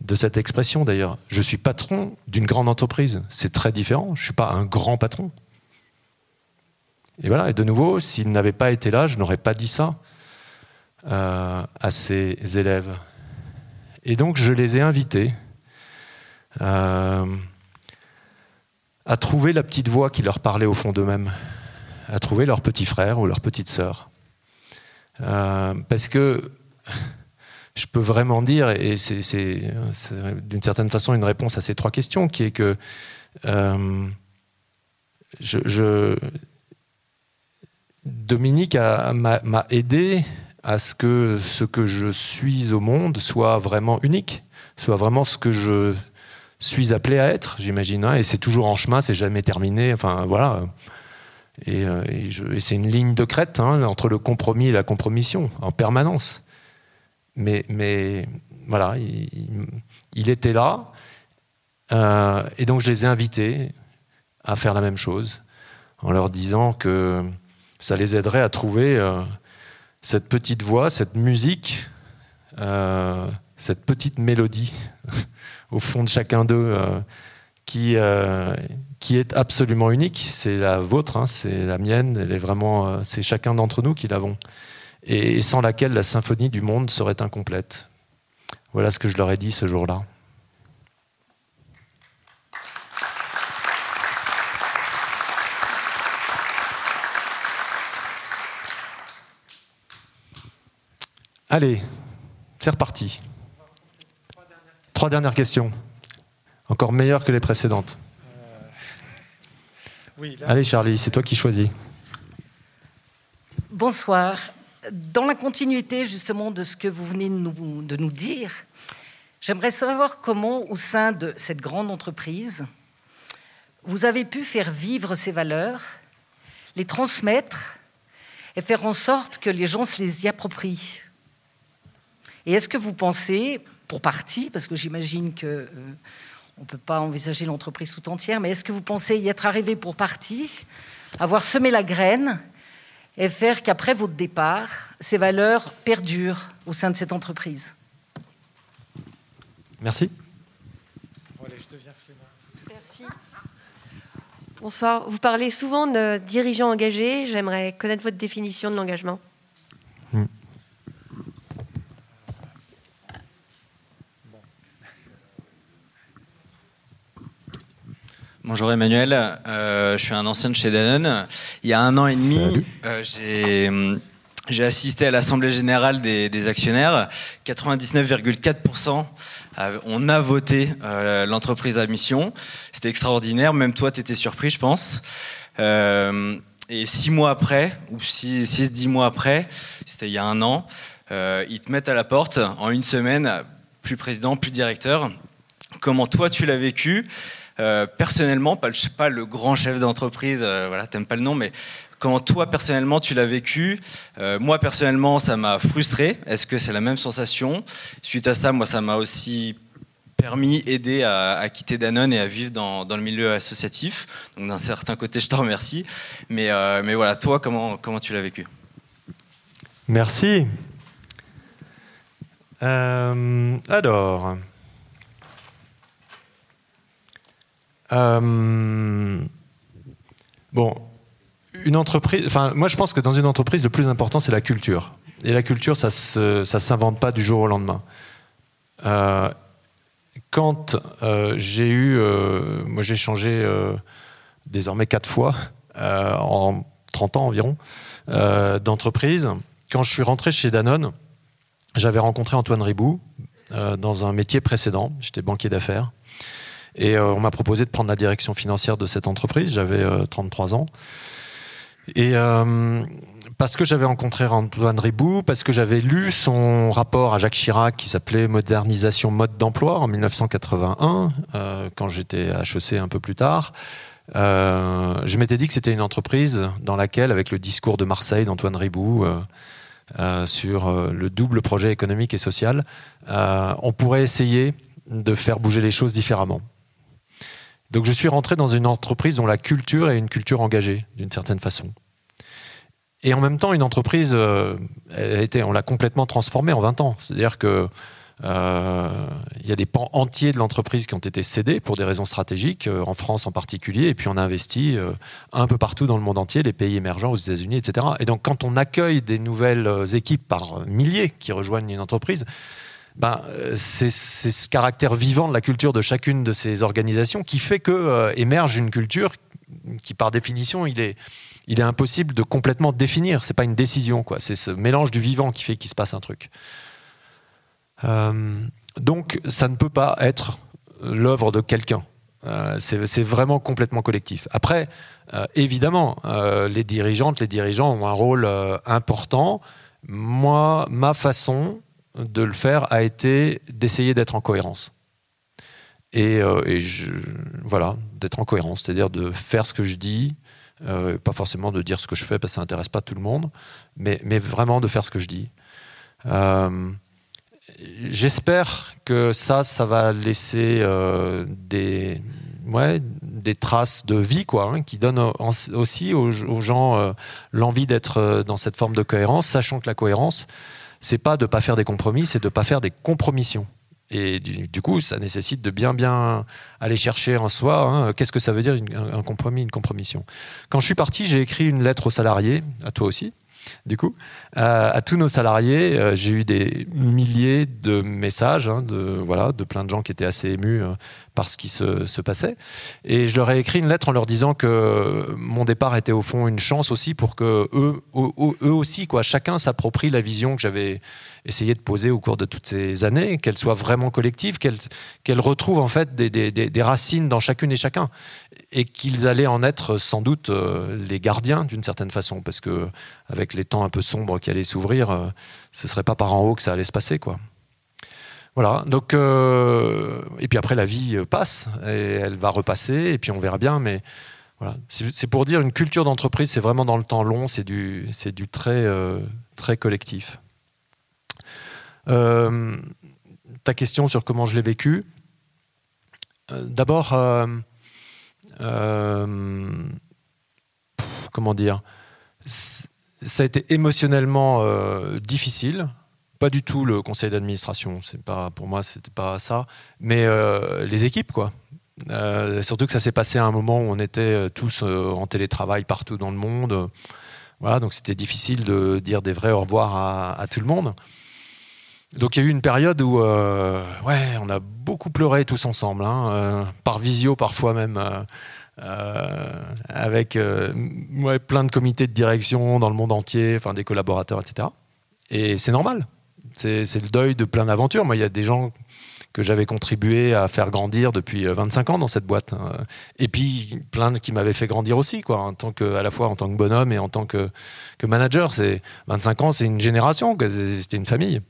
de cette expression d'ailleurs. Je suis patron d'une grande entreprise. C'est très différent. Je ne suis pas un grand patron. Et voilà, et de nouveau, s'il n'avait pas été là, je n'aurais pas dit ça euh, à ses élèves. Et donc, je les ai invités euh, à trouver la petite voix qui leur parlait au fond d'eux-mêmes, à trouver leur petit frère ou leur petite sœur. Euh, parce que je peux vraiment dire, et c'est d'une certaine façon une réponse à ces trois questions, qui est que je, Dominique m'a aidé à ce que ce que je suis au monde soit vraiment unique, soit vraiment ce que je suis appelé à être, j'imagine. Et c'est toujours en chemin, c'est jamais terminé. Enfin, voilà. Et, euh, c'est une ligne de crête hein, entre le compromis et la compromission, en permanence. Mais, mais voilà, il, était là. Euh, et donc, je les ai invités à faire la même chose, en leur disant que ça les aiderait à trouver euh, cette petite voix, cette musique, cette petite mélodie *laughs* au fond de chacun d'eux euh, qui, qui est absolument unique. C'est la vôtre, hein, c'est la mienne, elle est vraiment, c'est chacun d'entre nous qui l'avons. Et sans laquelle la symphonie du monde serait incomplète. Voilà ce que je leur ai dit ce jour-là. Allez, c'est reparti. Trois dernières questions. Encore meilleures que les précédentes. Allez Charlie, c'est toi qui choisis. Bonsoir. Dans la continuité justement de ce que vous venez de nous, de nous dire, j'aimerais savoir comment au sein de cette grande entreprise, vous avez pu faire vivre ces valeurs les transmettre et faire en sorte que les gens se les y approprient. Et est-ce que vous pensez, pour partie, parce que j'imagine que euh, on ne peut pas envisager l'entreprise tout entière, mais est-ce que vous pensez y être arrivé pour partie, avoir semé la graine et faire qu'après votre départ, ces valeurs perdurent au sein de cette entreprise? Merci. Merci. Bonsoir. Vous parlez souvent de dirigeants engagés. J'aimerais connaître votre définition de l'engagement. Bonjour Emmanuel, euh, je suis un ancien de chez Danone. Il y a un an et demi, euh, j'ai assisté à l'Assemblée générale des, actionnaires. 99,4% on a voté euh, l'entreprise à mission. C'était extraordinaire. Même toi, tu étais surpris, je pense. et six mois après, ou six, six, dix mois après, c'était il y a un an, ils te mettent à la porte en une semaine, plus président, plus directeur. Comment toi, tu l'as vécu? Euh, personnellement, pas le, pas le grand chef d'entreprise, euh, voilà, t'aimes pas le nom, mais comment toi personnellement tu l'as vécu? Euh, Moi personnellement, ça m'a frustré. Est-ce que c'est la même sensation? Suite à ça, moi, ça m'a aussi permis, aidé à, quitter Danone et à vivre dans, le milieu associatif. Donc d'un certain côté, je te remercie. Mais, mais voilà, toi, comment, comment tu l'as vécu? Merci. alors, Euh, bon, une entreprise. Enfin, moi, je pense que dans une entreprise, le plus important, c'est la culture. Et la culture, ça ne s'invente pas du jour au lendemain. Euh, quand euh, j'ai eu, moi, j'ai changé désormais quatre fois en 30 ans environ d'entreprise. Quand je suis rentré chez Danone, j'avais rencontré Antoine Ribou dans un métier précédent. J'étais banquier d'affaires. Et euh, on m'a proposé de prendre la direction financière de cette entreprise. J'avais 33 euh, ans. Et euh, parce que j'avais rencontré Antoine Ribou, parce que j'avais lu son rapport à Jacques Chirac qui s'appelait Modernisation mode d'emploi en 1981, quand j'étais à HEC un peu plus tard. je m'étais dit que c'était une entreprise dans laquelle, avec le discours de Marseille d'Antoine Ribou sur le double projet économique et social, on pourrait essayer de faire bouger les choses différemment. Donc je suis rentré dans une entreprise dont la culture est une culture engagée, d'une certaine façon. Et en même temps, une entreprise, euh, on l'a complètement transformée en 20 ans. C'est-à-dire que euh, il y a des pans entiers de l'entreprise qui ont été cédés pour des raisons stratégiques, euh, en France en particulier, et puis on a investi un peu partout dans le monde entier, les pays émergents, aux États-Unis, etc. Et donc quand on accueille des nouvelles équipes par milliers qui rejoignent une entreprise, ben, euh, c'est ce caractère vivant de la culture de chacune de ces organisations qui fait que euh, émerge une culture qui, par définition, il est, il est impossible de complètement définir. C'est pas une décision, quoi. C'est ce mélange du vivant qui fait qu'il se passe un truc. Euh, donc, ça ne peut pas être l'œuvre de quelqu'un. c'est vraiment complètement collectif. Après, évidemment, les dirigeantes, les dirigeants ont un rôle important. Moi, ma façon, de le faire a été d'essayer d'être en cohérence. Et, euh, voilà, d'être en cohérence, c'est-à-dire de faire ce que je dis, euh, pas forcément de dire ce que je fais parce que ça n'intéresse pas tout le monde, mais, vraiment de faire ce que je dis. Euh, j'espère que ça, ça va laisser des, des traces de vie, quoi, hein, qui donnent aussi aux gens l'envie d'être dans cette forme de cohérence, sachant que la cohérence, c'est pas de pas faire des compromis, c'est de pas faire des compromissions. Et du, coup, ça nécessite de bien bien aller chercher en soi hein, qu'est-ce que ça veut dire un, compromis, une compromission. Quand je suis parti, j'ai écrit une lettre aux salariés, à toi aussi, du coup, à tous nos salariés. Euh, j'ai eu des milliers de messages, hein, de voilà, de plein de gens qui étaient assez émus euh, par ce qui se, passait. Et je leur ai écrit une lettre en leur disant que mon départ était au fond une chance aussi pour que eux, eux aussi, quoi, chacun s'approprie la vision que j'avais essayé de poser au cours de toutes ces années, qu'elle soit vraiment collective, qu'elle retrouve en fait des, des, racines dans chacune et chacun, et qu'ils allaient en être sans doute euh, les gardiens d'une certaine façon, parce que avec les temps un peu sombres qui allaient s'ouvrir, euh, ce serait pas par en haut que ça allait se passer, quoi. Voilà. Donc, euh, et puis après, la vie passe et elle va repasser et puis on verra bien. Mais Voilà. C'est pour dire une culture d'entreprise, c'est vraiment dans le temps long, c'est du, c'est très collectif. ta question sur comment je l'ai vécu. D'abord, comment dire? Ça a été émotionnellement difficile pas du tout le conseil d'administration. C'est pas pour moi, c'était pas ça. Mais euh, les équipes, quoi. Euh, surtout que ça s'est passé à un moment où on était euh, tous en télétravail partout dans le monde. Voilà, donc c'était difficile de dire des vrais au revoir à, tout le monde. Donc il y a eu une période où, ouais, on a beaucoup pleuré tous ensemble, hein, par visio parfois même. avec ouais, plein de comités de direction dans le monde entier, enfin des collaborateurs, etc. Et c'est normal. C'est le deuil de plein d'aventures. Moi, il y a des gens que j'avais contribué à faire grandir depuis 25 euh, ans dans cette boîte. Et puis plein qui m'avaient fait grandir aussi, quoi, en tant que, à la fois en tant que bonhomme et en tant que, que manager. C'est 25 ans, c'est une génération, c'était une famille.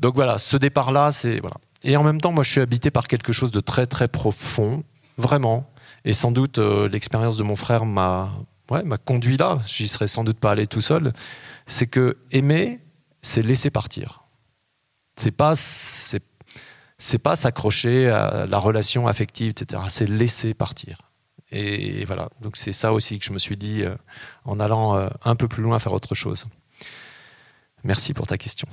Donc voilà, ce départ-là, c'est voilà. Et en même temps, moi, je suis habité par quelque chose de très très profond, vraiment. Et sans doute, euh, l'expérience de mon frère m'a ouais, conduit là. J'y serais sans doute pas allé tout seul. C'est que aimer, c'est laisser partir. C'est pas pas s'accrocher à la relation affective, etc. C'est laisser partir. Et voilà. Donc c'est ça aussi que je me suis dit euh, en allant euh, un peu plus loin faire autre chose. Merci pour ta question.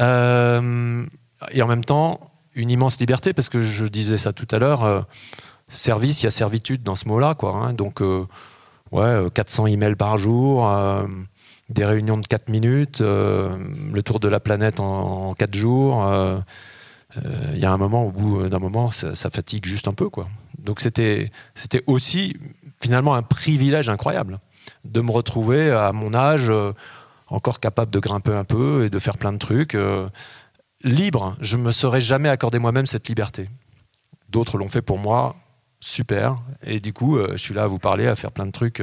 Euh, et en même temps, une immense liberté parce que je disais ça tout à l'heure. service, il y a servitude dans ce mot-là, quoi. Hein. donc ouais, 400 emails par jour des réunions de 4 minutes, euh, le tour de la planète en, 4 jours. Euh, euh, il y a un moment, au bout d'un moment, ça, fatigue juste un peu. Quoi. Donc c'était aussi finalement un privilège incroyable de me retrouver à mon âge encore capable de grimper un peu et de faire plein de trucs. libre, je ne me serais jamais accordé moi-même cette liberté. D'autres l'ont fait pour moi, super. Et du coup, je suis là à vous parler, à faire plein de trucs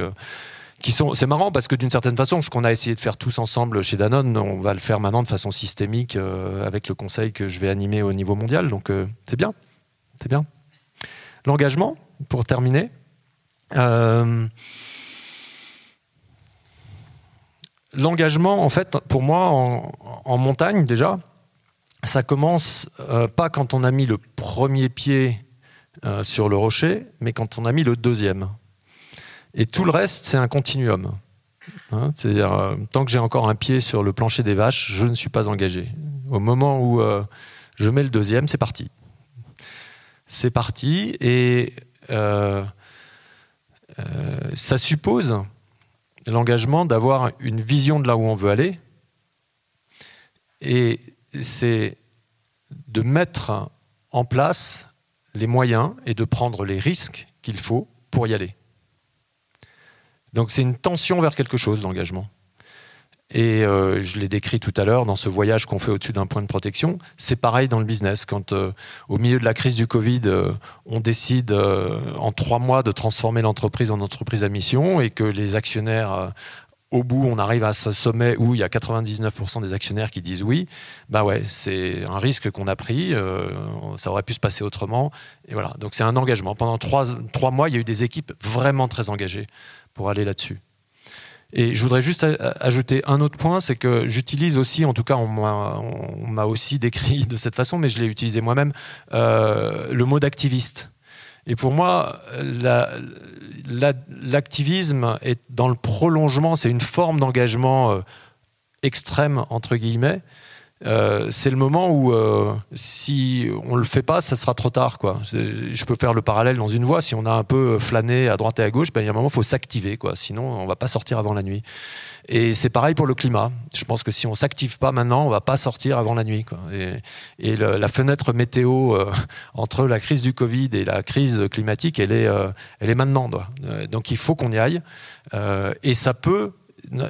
sont. C'est marrant parce que d'une certaine façon, ce qu'on a essayé de faire tous ensemble chez Danone, on va le faire maintenant de façon systémique euh, avec le conseil que je vais animer au niveau mondial. Donc euh, c'est bien, c'est bien. L'engagement, pour terminer. Euh, l'engagement, en fait, pour moi, en, montagne déjà, ça commence pas quand on a mis le premier pied sur le rocher, mais quand on a mis le deuxième. Et tout le reste, c'est un continuum. Hein, c'est-à-dire, euh, tant que j'ai encore un pied sur le plancher des vaches, je ne suis pas engagé. Au moment où euh, je mets le deuxième, c'est parti. C'est parti et euh, ça suppose l'engagement d'avoir une vision de là où on veut aller et c'est de mettre en place les moyens et de prendre les risques qu'il faut pour y aller. Donc c'est une tension vers quelque chose, l'engagement. Et euh, je l'ai décrit tout à l'heure dans ce voyage qu'on fait au-dessus d'un point de protection. C'est pareil dans le business. Quand euh, au milieu de la crise du Covid, euh, on décide en trois mois de transformer l'entreprise en entreprise à mission et que les actionnaires, au bout, on arrive à ce sommet où il y a 99% des actionnaires qui disent oui, bah ouais, c'est un risque qu'on a pris. ça aurait pu se passer autrement. Et voilà. Donc c'est un engagement. Pendant trois, trois mois, il y a eu des équipes vraiment très engagées pour aller là-dessus. Et je voudrais juste ajouter un autre point, c'est que j'utilise aussi, en tout cas on m'a aussi *laughs* décrit de cette façon, mais je l'ai utilisé moi-même, euh, le mot d'activiste. Et pour moi, l'activisme est dans le prolongement, c'est une forme d'engagement euh, extrême, entre guillemets, euh, c'est le moment où euh, si on le fait pas, ça sera trop tard. Je peux faire le parallèle dans une voie. Si on a un peu flâné à droite et à gauche, ben, il y a un moment, il faut s'activer. Sinon, on va pas sortir avant la nuit. Et c'est pareil pour le climat. Je pense que si on s'active pas maintenant, on va pas sortir avant la nuit. Et, la fenêtre météo euh, entre la crise du Covid et la crise climatique, elle est, elle est maintenant. Donc il faut qu'on y aille. et ça peut non,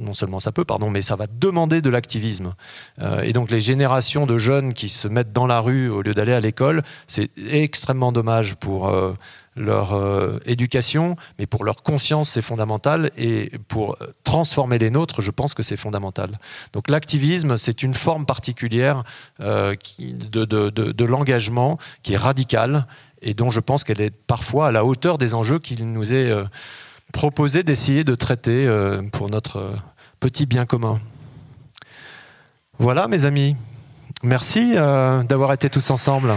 non, seulement ça peut, pardon, mais ça va demander de l'activisme. Euh, et donc les générations de jeunes qui se mettent dans la rue au lieu d'aller à l'école, c'est extrêmement dommage pour euh, leur euh, éducation, mais pour leur conscience, c'est fondamental. Et pour transformer les nôtres, je pense que c'est fondamental. Donc l'activisme, c'est une forme particulière de, de l'engagement qui est radicale et dont je pense qu'elle est parfois à la hauteur des enjeux qu'il nous est euh, proposé d'essayer de traiter euh, pour notre petit bien commun. Voilà mes amis, merci d'avoir été tous ensemble.